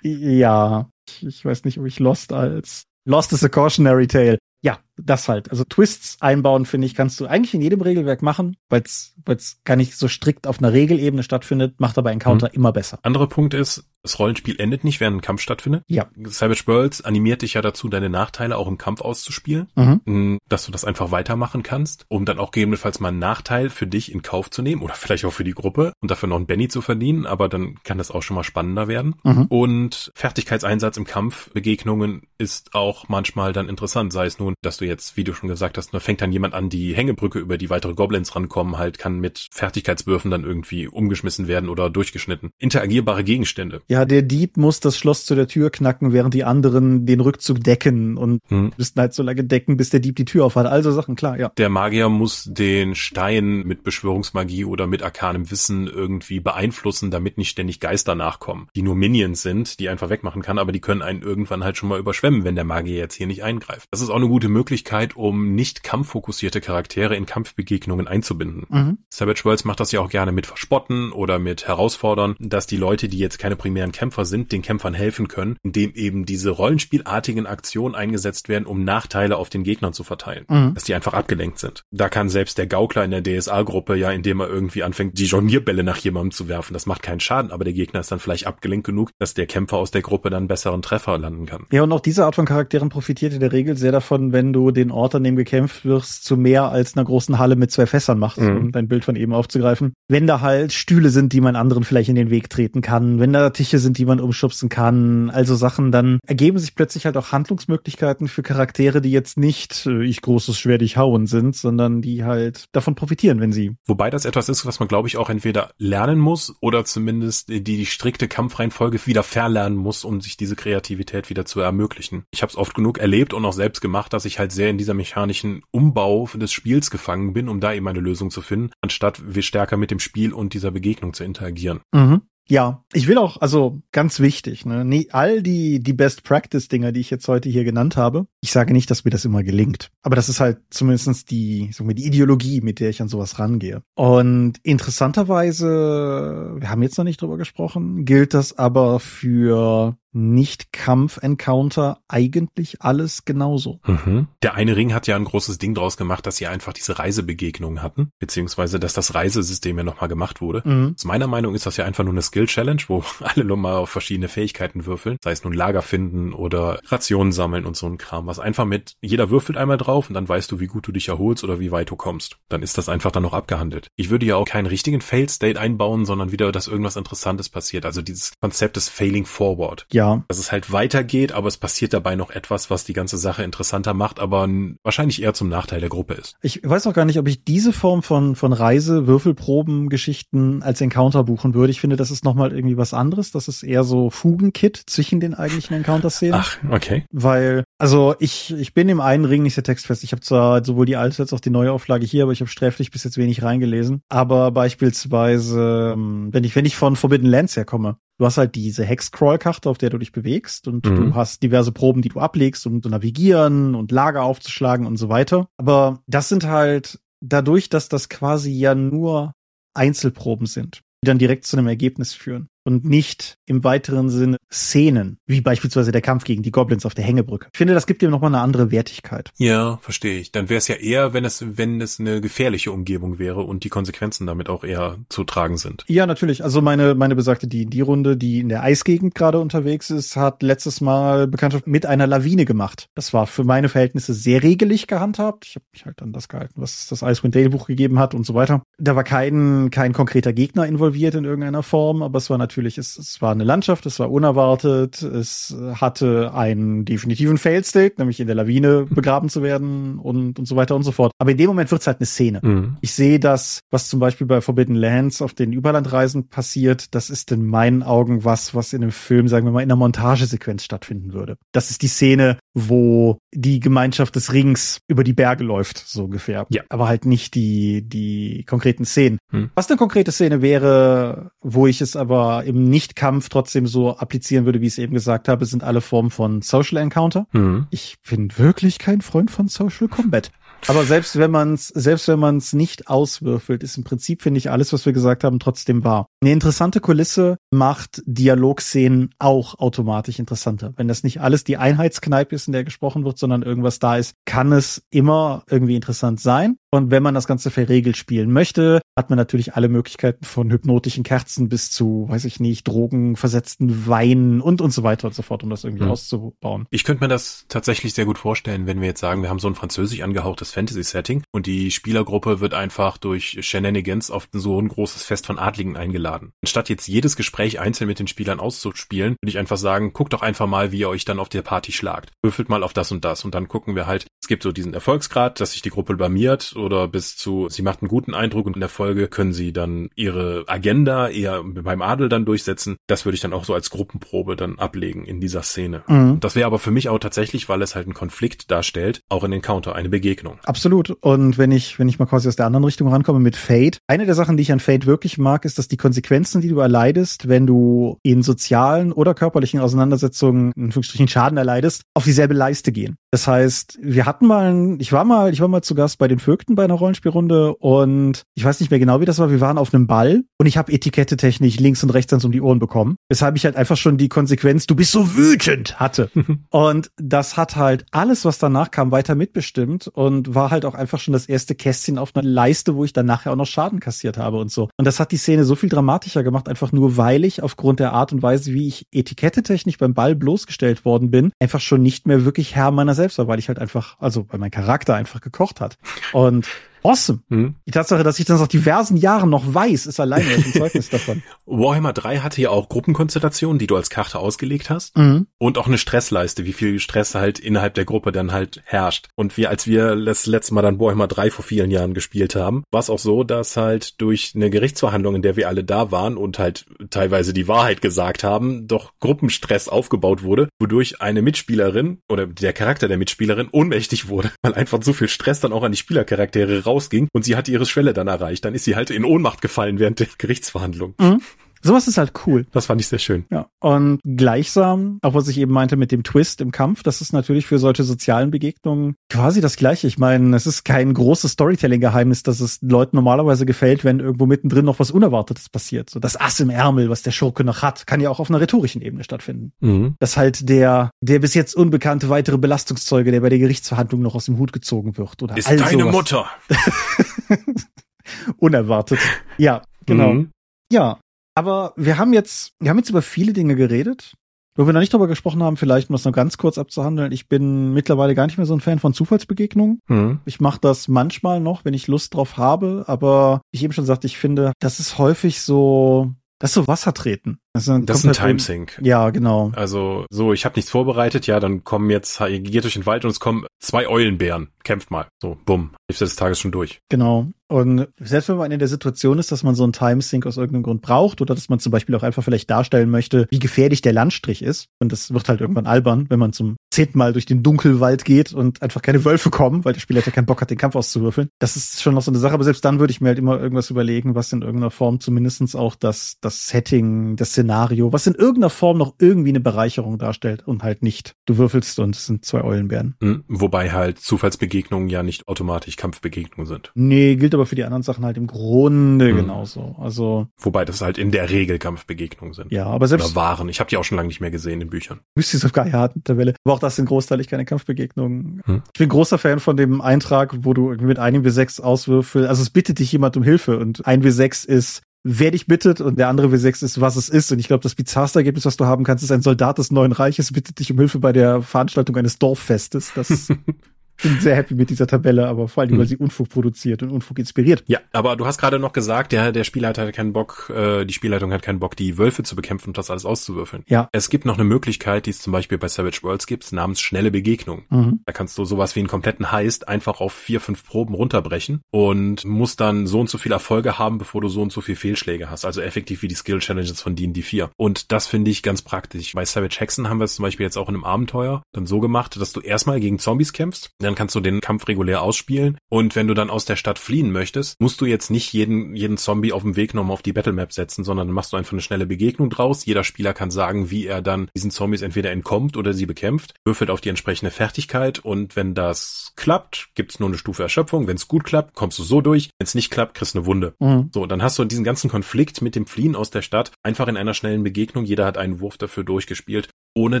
ja. Ich, ich weiß nicht, ob ich Lost als Lost is a cautionary tale ja, das halt. Also Twists einbauen, finde ich, kannst du eigentlich in jedem Regelwerk machen, weil es gar nicht so strikt auf einer Regelebene stattfindet, macht aber Encounter mhm. immer besser. Anderer Punkt ist, das Rollenspiel endet nicht, während ein Kampf stattfindet. Ja. Savage Worlds animiert dich ja dazu, deine Nachteile auch im Kampf auszuspielen, mhm. Dass du das einfach weitermachen kannst, um dann auch gegebenenfalls mal einen Nachteil für dich in Kauf zu nehmen oder vielleicht auch für die Gruppe und dafür noch einen Benny zu verdienen, aber dann kann das auch schon mal spannender werden. Mhm. Und Fertigkeitseinsatz im Kampf, Begegnungen ist auch manchmal dann interessant, sei es nun, dass du jetzt, wie du schon gesagt hast, nur fängt dann jemand an, die Hängebrücke, über die weitere Goblins rankommen, halt kann mit Fertigkeitswürfen dann irgendwie umgeschmissen werden oder durchgeschnitten. Interagierbare Gegenstände. Ja, der Dieb muss das Schloss zu der Tür knacken, während die anderen den Rückzug decken und hm. müssten halt so lange decken, bis der Dieb die Tür aufhat. Also Sachen, klar, ja. Der Magier muss den Stein mit Beschwörungsmagie oder mit arkanem Wissen irgendwie beeinflussen, damit nicht ständig Geister nachkommen, die nur Minions sind, die einfach wegmachen kann, aber die können einen irgendwann halt schon mal überschwemmen, wenn der Magier jetzt hier nicht eingreift. Das ist auch eine gute Möglichkeit, um nicht kampffokussierte Charaktere in Kampfbegegnungen einzubinden. Mhm. Savage Worlds macht das ja auch gerne mit Verspotten oder mit Herausfordern, dass die Leute, die jetzt keine primären Kämpfer Kämpfer sind, den Kämpfern helfen können, indem eben diese rollenspielartigen Aktionen eingesetzt werden, um Nachteile auf den Gegnern zu verteilen, mhm. dass die einfach abgelenkt sind. Da kann selbst der Gaukler in der DSA-Gruppe ja, indem er irgendwie anfängt, die Jonglierbälle nach jemandem zu werfen, das macht keinen Schaden, aber der Gegner ist dann vielleicht abgelenkt genug, dass der Kämpfer aus der Gruppe dann besseren Treffer landen kann. Ja, und auch diese Art von Charakteren profitiert in der Regel sehr davon, wenn du den Ort, an dem gekämpft wirst, zu mehr als einer großen Halle mit zwei Fässern machst, mhm. um dein Bild von eben aufzugreifen. Wenn da halt Stühle sind, die man anderen vielleicht in den Weg treten kann, wenn da Tische sind, die man umschubsen kann, also Sachen, dann ergeben sich plötzlich halt auch Handlungsmöglichkeiten für Charaktere, die jetzt nicht äh, ich großes Schwer dich hauen sind, sondern die halt davon profitieren, wenn sie. Wobei das etwas ist, was man glaube ich auch entweder lernen muss oder zumindest die, die strikte Kampfreihenfolge wieder verlernen muss, um sich diese Kreativität wieder zu ermöglichen. Ich habe es oft genug erlebt und auch selbst gemacht, dass ich halt sehr in dieser mechanischen Umbau des Spiels gefangen bin, um da eben eine Lösung zu finden, anstatt wir stärker mit dem Spiel und dieser Begegnung zu interagieren. Mhm. Ja, ich will auch, also ganz wichtig, ne, nee, all die, die Best Practice Dinger, die ich jetzt heute hier genannt habe, ich sage nicht, dass mir das immer gelingt. Aber das ist halt zumindestens die, sagen wir, die Ideologie, mit der ich an sowas rangehe. Und interessanterweise, wir haben jetzt noch nicht drüber gesprochen, gilt das aber für Nicht-Kampf-Encounter eigentlich alles genauso. Mhm. Der eine Ring hat ja ein großes Ding draus gemacht, dass sie einfach diese Reisebegegnungen hatten, beziehungsweise dass das Reisesystem ja nochmal gemacht wurde. Mhm. Zu meiner Meinung ist das ja einfach nur eine Skill-Challenge, wo alle nochmal auf verschiedene Fähigkeiten würfeln, sei es nun Lager finden oder Rationen sammeln und so ein Kram, was einfach mit, jeder würfelt einmal drauf und dann weißt du, wie gut du dich erholst oder wie weit du kommst. Dann ist das einfach dann noch abgehandelt. Ich würde ja auch keinen richtigen Fail-State einbauen, sondern wieder, dass irgendwas Interessantes passiert. Also dieses Konzept des Failing Forward. Ja. Dass es halt weitergeht, aber es passiert dabei noch etwas, was die ganze Sache interessanter macht, aber wahrscheinlich eher zum Nachteil der Gruppe ist. Ich weiß auch gar nicht, ob ich diese Form von, von Reise, Würfelproben, Geschichten als Encounter buchen würde. Ich finde, das ist nochmal irgendwie was anderes. Das ist eher so Fugenkit zwischen den eigentlichen Encounter-Szenen. Ach, okay. Weil, also ich, ich bin im einen Ring nicht sehr textfest. Ich habe zwar sowohl die alte als auch die neue Auflage hier, aber ich habe sträflich bis jetzt wenig reingelesen. Aber beispielsweise, ähm, wenn ich, wenn ich von Forbidden Lands herkomme, Du hast halt diese Hexcrawl-Karte, auf der du dich bewegst und mhm. du hast diverse Proben, die du ablegst, um zu navigieren und Lager aufzuschlagen und so weiter. Aber das sind halt dadurch, dass das quasi ja nur Einzelproben sind, die dann direkt zu einem Ergebnis führen und nicht im weiteren Sinne Szenen, wie beispielsweise der Kampf gegen die Goblins auf der Hängebrücke. Ich finde, das gibt ihm nochmal eine andere Wertigkeit. Ja, verstehe ich. Dann wäre es ja eher, wenn es, wenn es eine gefährliche Umgebung wäre und die Konsequenzen damit auch eher zu tragen sind. Ja, natürlich. Also meine, meine besagte die, die Runde, die in der Eisgegend gerade unterwegs ist, hat letztes Mal Bekanntschaft mit einer Lawine gemacht. Das war für meine Verhältnisse sehr regelig gehandhabt. Ich habe mich halt an das gehalten, was das Icewind Dale Buch gegeben hat und so weiter. Da war kein, kein konkreter Gegner involviert in irgendeiner Form, aber es war natürlich natürlich, es, es war eine Landschaft, es war unerwartet, es hatte einen definitiven Fail-State, nämlich in der Lawine begraben zu werden und, und so weiter und so fort. Aber in dem Moment wird es halt eine Szene. Mhm. Ich sehe das, was zum Beispiel bei Forbidden Lands auf den Überlandreisen passiert, das ist in meinen Augen was, was in einem Film, sagen wir mal, in einer Montagesequenz stattfinden würde. Das ist die Szene, wo die Gemeinschaft des Rings über die Berge läuft, so ungefähr. Ja. Aber halt nicht die, die konkreten Szenen. Mhm. Was eine konkrete Szene wäre, wo ich es aber im Nichtkampf trotzdem so applizieren würde, wie ich es eben gesagt habe, sind alle Formen von Social Encounter. Mhm. Ich bin wirklich kein Freund von Social Combat. Aber selbst wenn man es, selbst wenn man es nicht auswürfelt, ist im Prinzip, finde ich, alles, was wir gesagt haben, trotzdem wahr. Eine interessante Kulisse macht Dialogszenen auch automatisch interessanter. Wenn das nicht alles die Einheitskneipe ist, in der gesprochen wird, sondern irgendwas da ist, kann es immer irgendwie interessant sein. Und wenn man das Ganze verregelt spielen möchte, hat man natürlich alle Möglichkeiten von hypnotischen Kerzen bis zu, weiß ich nicht, drogenversetzten Weinen und und so weiter und so fort, um das irgendwie mhm. auszubauen. Ich könnte mir das tatsächlich sehr gut vorstellen, wenn wir jetzt sagen, wir haben so ein französisch angehauchtes Fantasy-Setting und die Spielergruppe wird einfach durch Shenanigans auf so ein großes Fest von Adligen eingeladen. Anstatt jetzt jedes Gespräch einzeln mit den Spielern auszuspielen, würde ich einfach sagen, guckt doch einfach mal, wie ihr euch dann auf der Party schlagt. Würfelt mal auf das und das und dann gucken wir halt, es gibt so diesen Erfolgsgrad, dass sich die Gruppe blamiert oder bis zu, sie macht einen guten Eindruck und in der Folge können sie dann ihre Agenda eher beim Adel dann durchsetzen. Das würde ich dann auch so als Gruppenprobe dann ablegen in dieser Szene. Mhm. Das wäre aber für mich auch tatsächlich, weil es halt einen Konflikt darstellt, auch in Encounter, eine Begegnung. Absolut. Und wenn ich, wenn ich mal quasi aus der anderen Richtung rankomme mit Fate, eine der Sachen, die ich an Fate wirklich mag, ist, dass die Konsequenzen, die du erleidest, wenn du in sozialen oder körperlichen Auseinandersetzungen in Anführungsstrichen Schaden erleidest, auf dieselbe Leiste gehen. Das heißt, wir hatten mal, ich war mal, ich war mal zu Gast bei den Vögten bei einer Rollenspielrunde und ich weiß nicht mehr genau, wie das war. Wir waren auf einem Ball und ich habe Etikette-technisch links und rechts dann um die Ohren bekommen. Weshalb ich halt einfach schon die Konsequenz, du bist so wütend, hatte. und das hat halt alles, was danach kam, weiter mitbestimmt und war halt auch einfach schon das erste Kästchen auf einer Leiste, wo ich dann nachher auch noch Schaden kassiert habe und so. Und das hat die Szene so viel dramatischer gemacht, einfach nur weil ich aufgrund der Art und Weise, wie ich Etikette-technisch beim Ball bloßgestellt worden bin, einfach schon nicht mehr wirklich Herr meiner selbst war, weil ich halt einfach, also weil mein Charakter einfach gekocht hat. Und Awesome. Mhm. Die Tatsache, dass ich das nach diversen Jahren noch weiß, ist alleine ein Zeugnis davon. Warhammer 3 hatte ja auch Gruppenkonstellationen, die du als Karte ausgelegt hast. Mhm. Und auch eine Stressleiste, wie viel Stress halt innerhalb der Gruppe dann halt herrscht. Und wir, als wir das letzte Mal dann Warhammer 3 vor vielen Jahren gespielt haben, war es auch so, dass halt durch eine Gerichtsverhandlung, in der wir alle da waren und halt teilweise die Wahrheit gesagt haben, doch Gruppenstress aufgebaut wurde, wodurch eine Mitspielerin oder der Charakter der Mitspielerin ohnmächtig wurde, weil einfach so viel Stress dann auch an die Spielercharaktere rausging und sie hatte ihre Schwelle dann erreicht. Dann ist sie halt in Ohnmacht gefallen während der Gerichtsverhandlung. Mhm. Sowas ist halt cool. Das fand ich sehr schön. Ja. Und gleichsam, auch was ich eben meinte mit dem Twist im Kampf, das ist natürlich für solche sozialen Begegnungen quasi das Gleiche. Ich meine, es ist kein großes Storytelling-Geheimnis, dass es Leuten normalerweise gefällt, wenn irgendwo mittendrin noch was Unerwartetes passiert. So das Ass im Ärmel, was der Schurke noch hat, kann ja auch auf einer rhetorischen Ebene stattfinden. Mhm. Dass halt der, der bis jetzt unbekannte weitere Belastungszeuge, der bei der Gerichtsverhandlung noch aus dem Hut gezogen wird oder Ist deine sowas. Mutter. Unerwartet. Ja, genau. Mhm. Ja, aber wir haben jetzt, wir haben jetzt über viele Dinge geredet. Wo wir noch nicht darüber gesprochen haben, vielleicht um das noch ganz kurz abzuhandeln. Ich bin mittlerweile gar nicht mehr so ein Fan von Zufallsbegegnungen. Mhm. Ich mache das manchmal noch, wenn ich Lust drauf habe, aber wie ich eben schon sagte, ich finde, das ist häufig so, das ist so Wassertreten. Das ist ein halt Timesync. Ja, genau. Also so, ich habe nichts vorbereitet, ja, dann kommen jetzt, ihr geht durch den Wald und es kommen zwei Eulenbären. Kämpft mal. So, bumm. Hälfte des Tages schon durch. Genau. Und selbst wenn man in der Situation ist, dass man so einen Timesync aus irgendeinem Grund braucht oder dass man zum Beispiel auch einfach vielleicht darstellen möchte, wie gefährlich der Landstrich ist, und das wird halt irgendwann albern, wenn man zum zehnten Mal durch den Dunkelwald geht und einfach keine Wölfe kommen, weil der Spieler ja keinen Bock hat, den Kampf auszuwürfeln. Das ist schon noch so eine Sache, aber selbst dann würde ich mir halt immer irgendwas überlegen, was in irgendeiner Form zumindestens auch das, das Setting, das Szenario, was in irgendeiner Form noch irgendwie eine Bereicherung darstellt und halt nicht. Du würfelst und es sind zwei Eulenbären. Hm, wobei halt Zufallsbegegnungen ja nicht automatisch Kampfbegegnungen sind. Nee, gilt aber für die anderen Sachen halt im Grunde mhm. genauso. Also wobei das halt in der Regel Kampfbegegnungen sind. Ja, aber selbst Oder waren. Ich habe die auch schon lange nicht mehr gesehen in Büchern. Mystics of Gaia Tabelle. Aber auch das sind großteilig keine Kampfbegegnungen. Mhm. Ich bin großer Fan von dem Eintrag, wo du mit einem W6 auswürfel. Also es bittet dich jemand um Hilfe und ein W6 ist wer dich bittet und der andere W6 ist, was es ist. Und ich glaube, das bizarrste Ergebnis, was du haben kannst, ist ein Soldat des neuen Reiches bittet dich um Hilfe bei der Veranstaltung eines Dorffestes. Das bin sehr happy mit dieser Tabelle, aber vor allem, weil hm. sie Unfug produziert und Unfug inspiriert. Ja, aber du hast gerade noch gesagt, der, der Spielleiter hat keinen Bock, äh, die Spielleitung hat keinen Bock, die Wölfe zu bekämpfen und das alles auszuwürfeln. Ja. Es gibt noch eine Möglichkeit, die es zum Beispiel bei Savage Worlds gibt, namens schnelle Begegnung. Mhm. Da kannst du sowas wie einen kompletten Heist einfach auf vier, fünf Proben runterbrechen und musst dann so und so viele Erfolge haben, bevor du so und so viele Fehlschläge hast. Also effektiv wie die Skill Challenges von D&D 4. Und das finde ich ganz praktisch. Bei Savage Hexen haben wir es zum Beispiel jetzt auch in einem Abenteuer dann so gemacht, dass du erstmal gegen Zombies kämpfst, dann kannst du den Kampf regulär ausspielen. Und wenn du dann aus der Stadt fliehen möchtest, musst du jetzt nicht jeden, jeden Zombie auf dem Weg nochmal auf die Battlemap setzen, sondern dann machst du einfach eine schnelle Begegnung draus. Jeder Spieler kann sagen, wie er dann diesen Zombies entweder entkommt oder sie bekämpft, würfelt auf die entsprechende Fertigkeit und wenn das klappt, gibt's nur eine Stufe Erschöpfung. Wenn es gut klappt, kommst du so durch. Wenn es nicht klappt, kriegst du eine Wunde. Mhm. So, dann hast du diesen ganzen Konflikt mit dem Fliehen aus der Stadt einfach in einer schnellen Begegnung. Jeder hat einen Wurf dafür durchgespielt ohne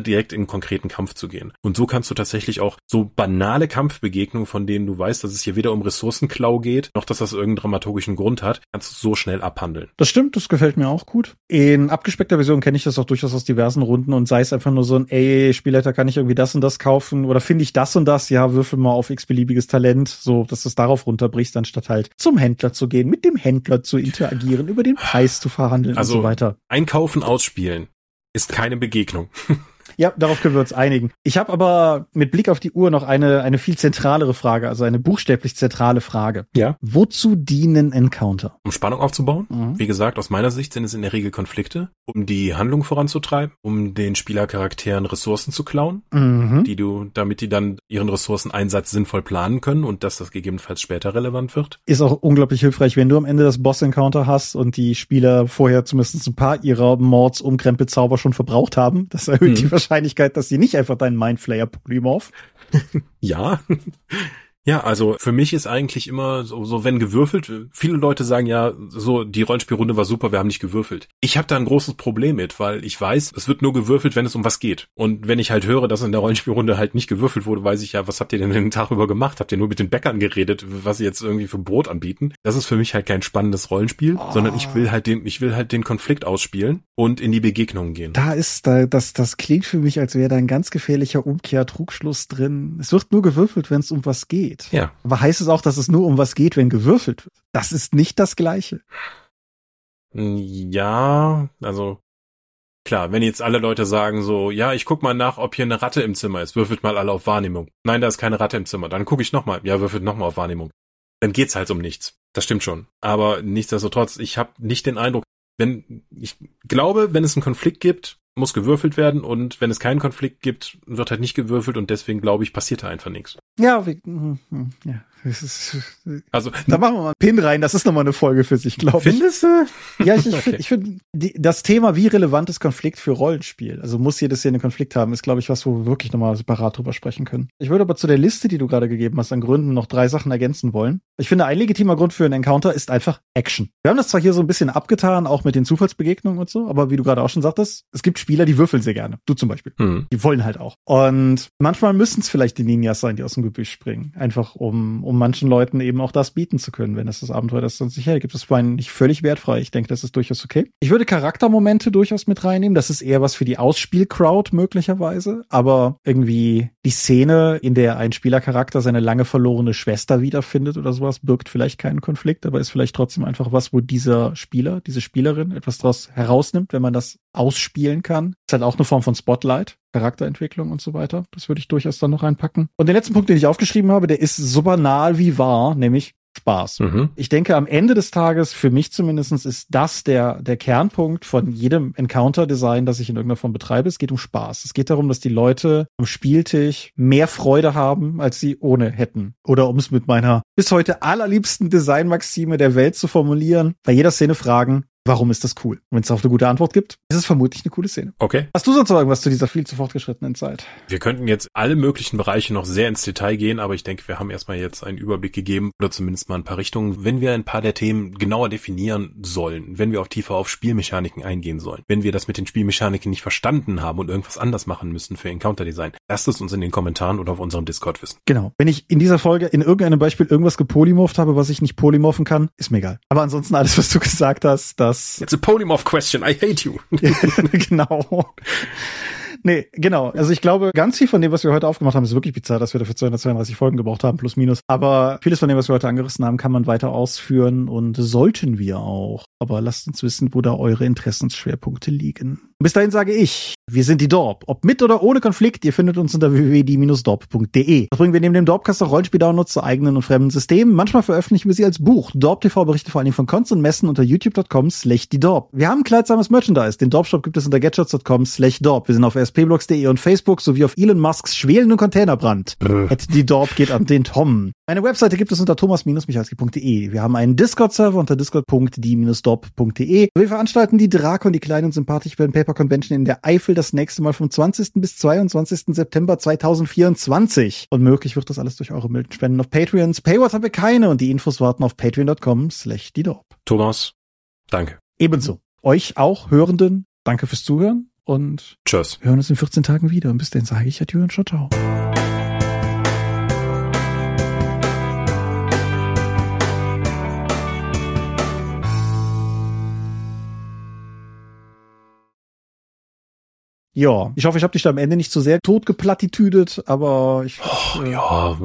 direkt in einen konkreten Kampf zu gehen. Und so kannst du tatsächlich auch so banale Kampfbegegnungen, von denen du weißt, dass es hier weder um Ressourcenklau geht, noch dass das irgendeinen dramaturgischen Grund hat, kannst du so schnell abhandeln. Das stimmt, das gefällt mir auch gut. In abgespeckter Version kenne ich das auch durchaus aus diversen Runden und sei es einfach nur so ein, ey, Spielleiter, kann ich irgendwie das und das kaufen oder finde ich das und das? Ja, würfel mal auf x-beliebiges Talent, so, dass du es darauf runterbrichst, anstatt halt zum Händler zu gehen, mit dem Händler zu interagieren, über den Preis zu verhandeln also, und so weiter. Einkaufen, ausspielen ist keine Begegnung. Ja, darauf können wir uns einigen. Ich habe aber mit Blick auf die Uhr noch eine, eine viel zentralere Frage, also eine buchstäblich zentrale Frage. Ja. Wozu dienen Encounter? Um Spannung aufzubauen. Mhm. Wie gesagt, aus meiner Sicht sind es in der Regel Konflikte, um die Handlung voranzutreiben, um den Spielercharakteren Ressourcen zu klauen, mhm. die du, damit die dann ihren Ressourceneinsatz sinnvoll planen können und dass das gegebenenfalls später relevant wird. Ist auch unglaublich hilfreich, wenn du am Ende das Boss-Encounter hast und die Spieler vorher zumindest ein paar ihrer Mords Umkrempelzauber schon verbraucht haben. Das erhöht mhm. die Wahrscheinlichkeit, dass sie nicht einfach deinen Mindflayer Polymorph. ja. Ja, also für mich ist eigentlich immer so, so wenn gewürfelt, viele Leute sagen ja, so die Rollenspielrunde war super, wir haben nicht gewürfelt. Ich habe da ein großes Problem mit, weil ich weiß, es wird nur gewürfelt, wenn es um was geht. Und wenn ich halt höre, dass in der Rollenspielrunde halt nicht gewürfelt wurde, weiß ich ja, was habt ihr denn den Tag über gemacht? Habt ihr nur mit den Bäckern geredet, was sie jetzt irgendwie für Brot anbieten? Das ist für mich halt kein spannendes Rollenspiel, oh. sondern ich will halt den, ich will halt den Konflikt ausspielen und in die Begegnungen gehen. Da ist da, das, das klingt für mich, als wäre da ein ganz gefährlicher Umkehrtrugschluss drin. Es wird nur gewürfelt, wenn es um was geht geht. Ja. Aber heißt es auch, dass es nur um was geht, wenn gewürfelt wird? Das ist nicht das Gleiche. Ja, also klar, wenn jetzt alle Leute sagen so, ja, ich guck mal nach, ob hier eine Ratte im Zimmer ist, würfelt mal alle auf Wahrnehmung. Nein, da ist keine Ratte im Zimmer. Dann gucke ich nochmal. Ja, würfelt nochmal auf Wahrnehmung. Dann geht's halt um nichts. Das stimmt schon. Aber nichtsdestotrotz, ich habe nicht den Eindruck, wenn ich glaube, wenn es einen Konflikt gibt, muss gewürfelt werden und wenn es keinen Konflikt gibt, wird halt nicht gewürfelt und deswegen glaube ich, passiert da einfach nichts. Ja, wir, hm, hm, ja. also da machen wir mal einen Pin rein. Das ist nochmal eine Folge für sich, glaube ich. Findest du? Ja, ich, okay. ich finde das Thema, wie relevant ist Konflikt für Rollenspiel. Also muss jedes hier einen Konflikt haben, ist glaube ich was, wo wir wirklich nochmal separat drüber sprechen können. Ich würde aber zu der Liste, die du gerade gegeben hast, an Gründen noch drei Sachen ergänzen wollen. Ich finde, ein legitimer Grund für einen Encounter ist einfach Action. Wir haben das zwar hier so ein bisschen abgetan, auch mit den Zufallsbegegnungen und so, aber wie du gerade auch schon sagtest, es gibt Spieler, die würfeln sehr gerne. Du zum Beispiel. Hm. Die wollen halt auch. Und manchmal müssen es vielleicht die Ninjas sein, die aus dem Gebüsch springen. Einfach um um manchen Leuten eben auch das bieten zu können, wenn es das Abenteuer das sonst nicht hergibt. Das war nicht völlig wertfrei. Ich denke, das ist durchaus okay. Ich würde Charaktermomente durchaus mit reinnehmen. Das ist eher was für die Ausspielcrowd möglicherweise. Aber irgendwie die Szene, in der ein Spielercharakter seine lange verlorene Schwester wiederfindet oder sowas, birgt vielleicht keinen Konflikt, aber ist vielleicht trotzdem einfach was, wo dieser Spieler, diese Spielerin etwas daraus herausnimmt, wenn man das ausspielen kann. Ist halt auch eine Form von Spotlight. Charakterentwicklung und so weiter. Das würde ich durchaus dann noch reinpacken. Und den letzten Punkt, den ich aufgeschrieben habe, der ist so banal wie wahr, nämlich Spaß. Mhm. Ich denke, am Ende des Tages, für mich zumindestens, ist das der, der Kernpunkt von jedem Encounter-Design, das ich in irgendeiner Form betreibe. Es geht um Spaß. Es geht darum, dass die Leute am Spieltisch mehr Freude haben, als sie ohne hätten. Oder um es mit meiner bis heute allerliebsten Designmaxime der Welt zu formulieren, bei jeder Szene fragen, warum ist das cool? Wenn es auf eine gute Antwort gibt, ist es vermutlich eine coole Szene. Okay. Hast du sonst noch irgendwas zu dieser viel zu fortgeschrittenen Zeit? Wir könnten jetzt alle möglichen Bereiche noch sehr ins Detail gehen, aber ich denke, wir haben erstmal jetzt einen Überblick gegeben oder zumindest mal ein paar Richtungen. Wenn wir ein paar der Themen genauer definieren sollen, wenn wir auch tiefer auf Spielmechaniken eingehen sollen, wenn wir das mit den Spielmechaniken nicht verstanden haben und irgendwas anders machen müssen für Encounter Design, lasst es uns in den Kommentaren oder auf unserem Discord wissen. Genau. Wenn ich in dieser Folge in irgendeinem Beispiel irgendwas gepolymorpht habe, was ich nicht polymorphen kann, ist mir egal. Aber ansonsten alles, was du gesagt hast, das. It's a polymorph question. I hate you. genau. Nee, genau. Also ich glaube, ganz viel von dem, was wir heute aufgemacht haben, ist wirklich bizarr, dass wir dafür 232 Folgen gebraucht haben, plus minus. Aber vieles von dem, was wir heute angerissen haben, kann man weiter ausführen und sollten wir auch. Aber lasst uns wissen, wo da eure Interessensschwerpunkte liegen. Bis dahin sage ich, wir sind die Dorp. Ob mit oder ohne Konflikt, ihr findet uns unter www.die-dorp.de. Das bringen wir neben dem Dorpcast auch Rollenspiel-Downloads zu eigenen und fremden Systemen. Manchmal veröffentlichen wir sie als Buch. Dorp TV berichtet vor Dingen von Cons und Messen unter youtube.com slash die Dorp. Wir haben kleidsames Merchandise. Den Dorp-Shop gibt es unter gadgets.com slash Dorp. Wir sind auf spblogs.de und Facebook sowie auf Elon Musks schwelenden Containerbrand. Die Dorp geht an den Tom. Eine Webseite gibt es unter thomas-michalski.de. Wir haben einen Discord-Server unter discord.die-dorp.de. Wir veranstalten die Drakon, die kleinen und sympathisch Paper Paper Convention in der Eifel das nächste Mal vom 20. bis 22. September 2024. Und möglich wird das alles durch eure milden Spenden auf Patreons. Paywalls haben wir keine und die Infos warten auf patreon.com slash die Thomas, danke. Ebenso. Euch auch Hörenden, danke fürs Zuhören und Tschüss. Wir hören uns in 14 Tagen wieder und bis dann sage ich Adieu und ciao, ciao. Ja, ich hoffe, ich habe dich da am Ende nicht zu so sehr totgeplatitüdet, aber ich. Oh, äh, ja.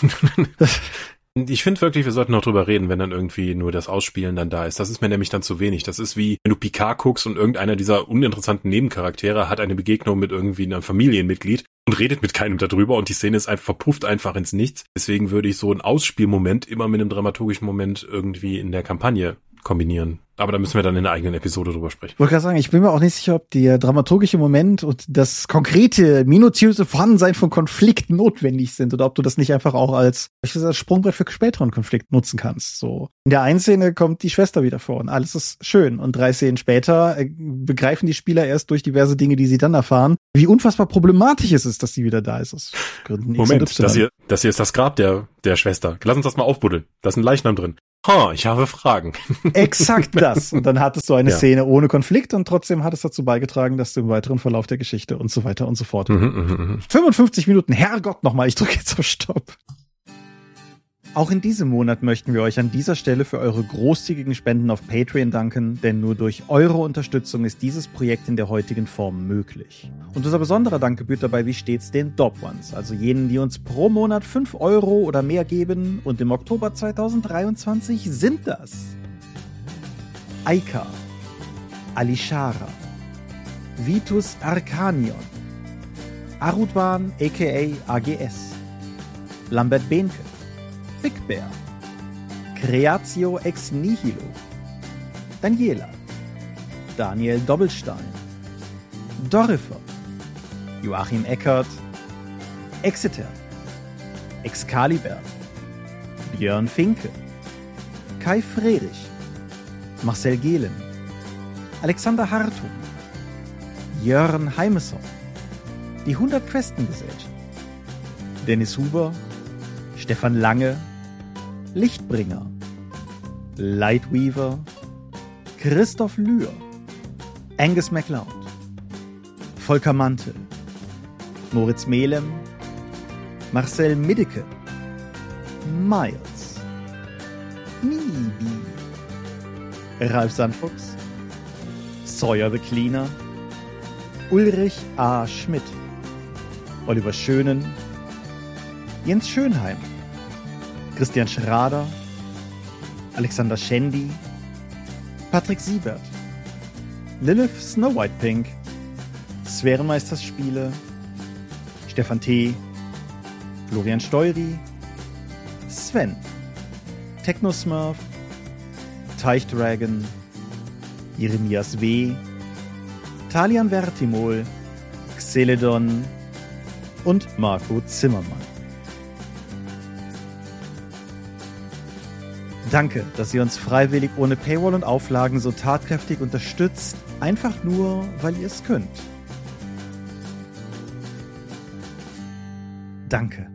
Ich finde wirklich, wir sollten noch drüber reden, wenn dann irgendwie nur das Ausspielen dann da ist. Das ist mir nämlich dann zu wenig. Das ist wie, wenn du Picard guckst und irgendeiner dieser uninteressanten Nebencharaktere hat eine Begegnung mit irgendwie einem Familienmitglied und redet mit keinem darüber und die Szene ist einfach verpufft einfach ins Nichts. Deswegen würde ich so einen Ausspielmoment immer mit einem dramaturgischen Moment irgendwie in der Kampagne kombinieren. Aber da müssen wir dann in einer eigenen Episode drüber sprechen. Ich wollte gerade sagen, ich bin mir auch nicht sicher, ob der dramaturgische Moment und das konkrete, minutiöse Vorhandensein von Konflikten notwendig sind oder ob du das nicht einfach auch als, ich als Sprungbrett für späteren Konflikt nutzen kannst. So. In der einen Szene kommt die Schwester wieder vor und alles ist schön. Und drei Szenen später äh, begreifen die Spieler erst durch diverse Dinge, die sie dann erfahren, wie unfassbar problematisch es ist, dass sie wieder da ist. Aus Gründen Moment, das hier, das hier ist das Grab der, der Schwester. Lass uns das mal aufbuddeln. Da ist ein Leichnam drin. Ha, ich habe Fragen. Exakt das. Und dann hattest du eine ja. Szene ohne Konflikt und trotzdem hat es dazu beigetragen, dass du im weiteren Verlauf der Geschichte und so weiter und so fort. Mhm, 55 mhm, mhm. Minuten, Herrgott nochmal, ich drücke jetzt auf Stopp. Auch in diesem Monat möchten wir euch an dieser Stelle für eure großzügigen Spenden auf Patreon danken, denn nur durch eure Unterstützung ist dieses Projekt in der heutigen Form möglich. Und unser besonderer Dank gebührt dabei wie stets den Dop Ones, also jenen, die uns pro Monat 5 Euro oder mehr geben und im Oktober 2023 sind das Aika, Alishara, Vitus Arcanion, Arudwan aka AGS, Lambert Behnke, Big Bear, Creatio ex nihilo, Daniela, Daniel Doppelstein, Dorifer, Joachim Eckert, Exeter, Excalibur, Björn Finke, Kai Frerich, Marcel Gehlen, Alexander Hartung, Jörn Heimesson, die 100 Questengesellschaft, Dennis Huber, Stefan Lange, Lichtbringer, Lightweaver, Christoph Lühr, Angus MacLeod, Volker Mantel, Moritz Melem, Marcel Middeke, Miles, Mibi, Ralf Sandfuchs, Sawyer the Cleaner, Ulrich A. Schmidt, Oliver Schönen, Jens Schönheim, Christian Schrader, Alexander Schendi, Patrick Siebert, Lilith Snow White Pink, Sphärenmeisters Spiele, Stefan T., Florian Steury, Sven, Technosmurf, Teichdragon, Jeremias W., Talian Vertimol, Xeledon und Marco Zimmermann. Danke, dass ihr uns freiwillig ohne Paywall und Auflagen so tatkräftig unterstützt, einfach nur, weil ihr es könnt. Danke.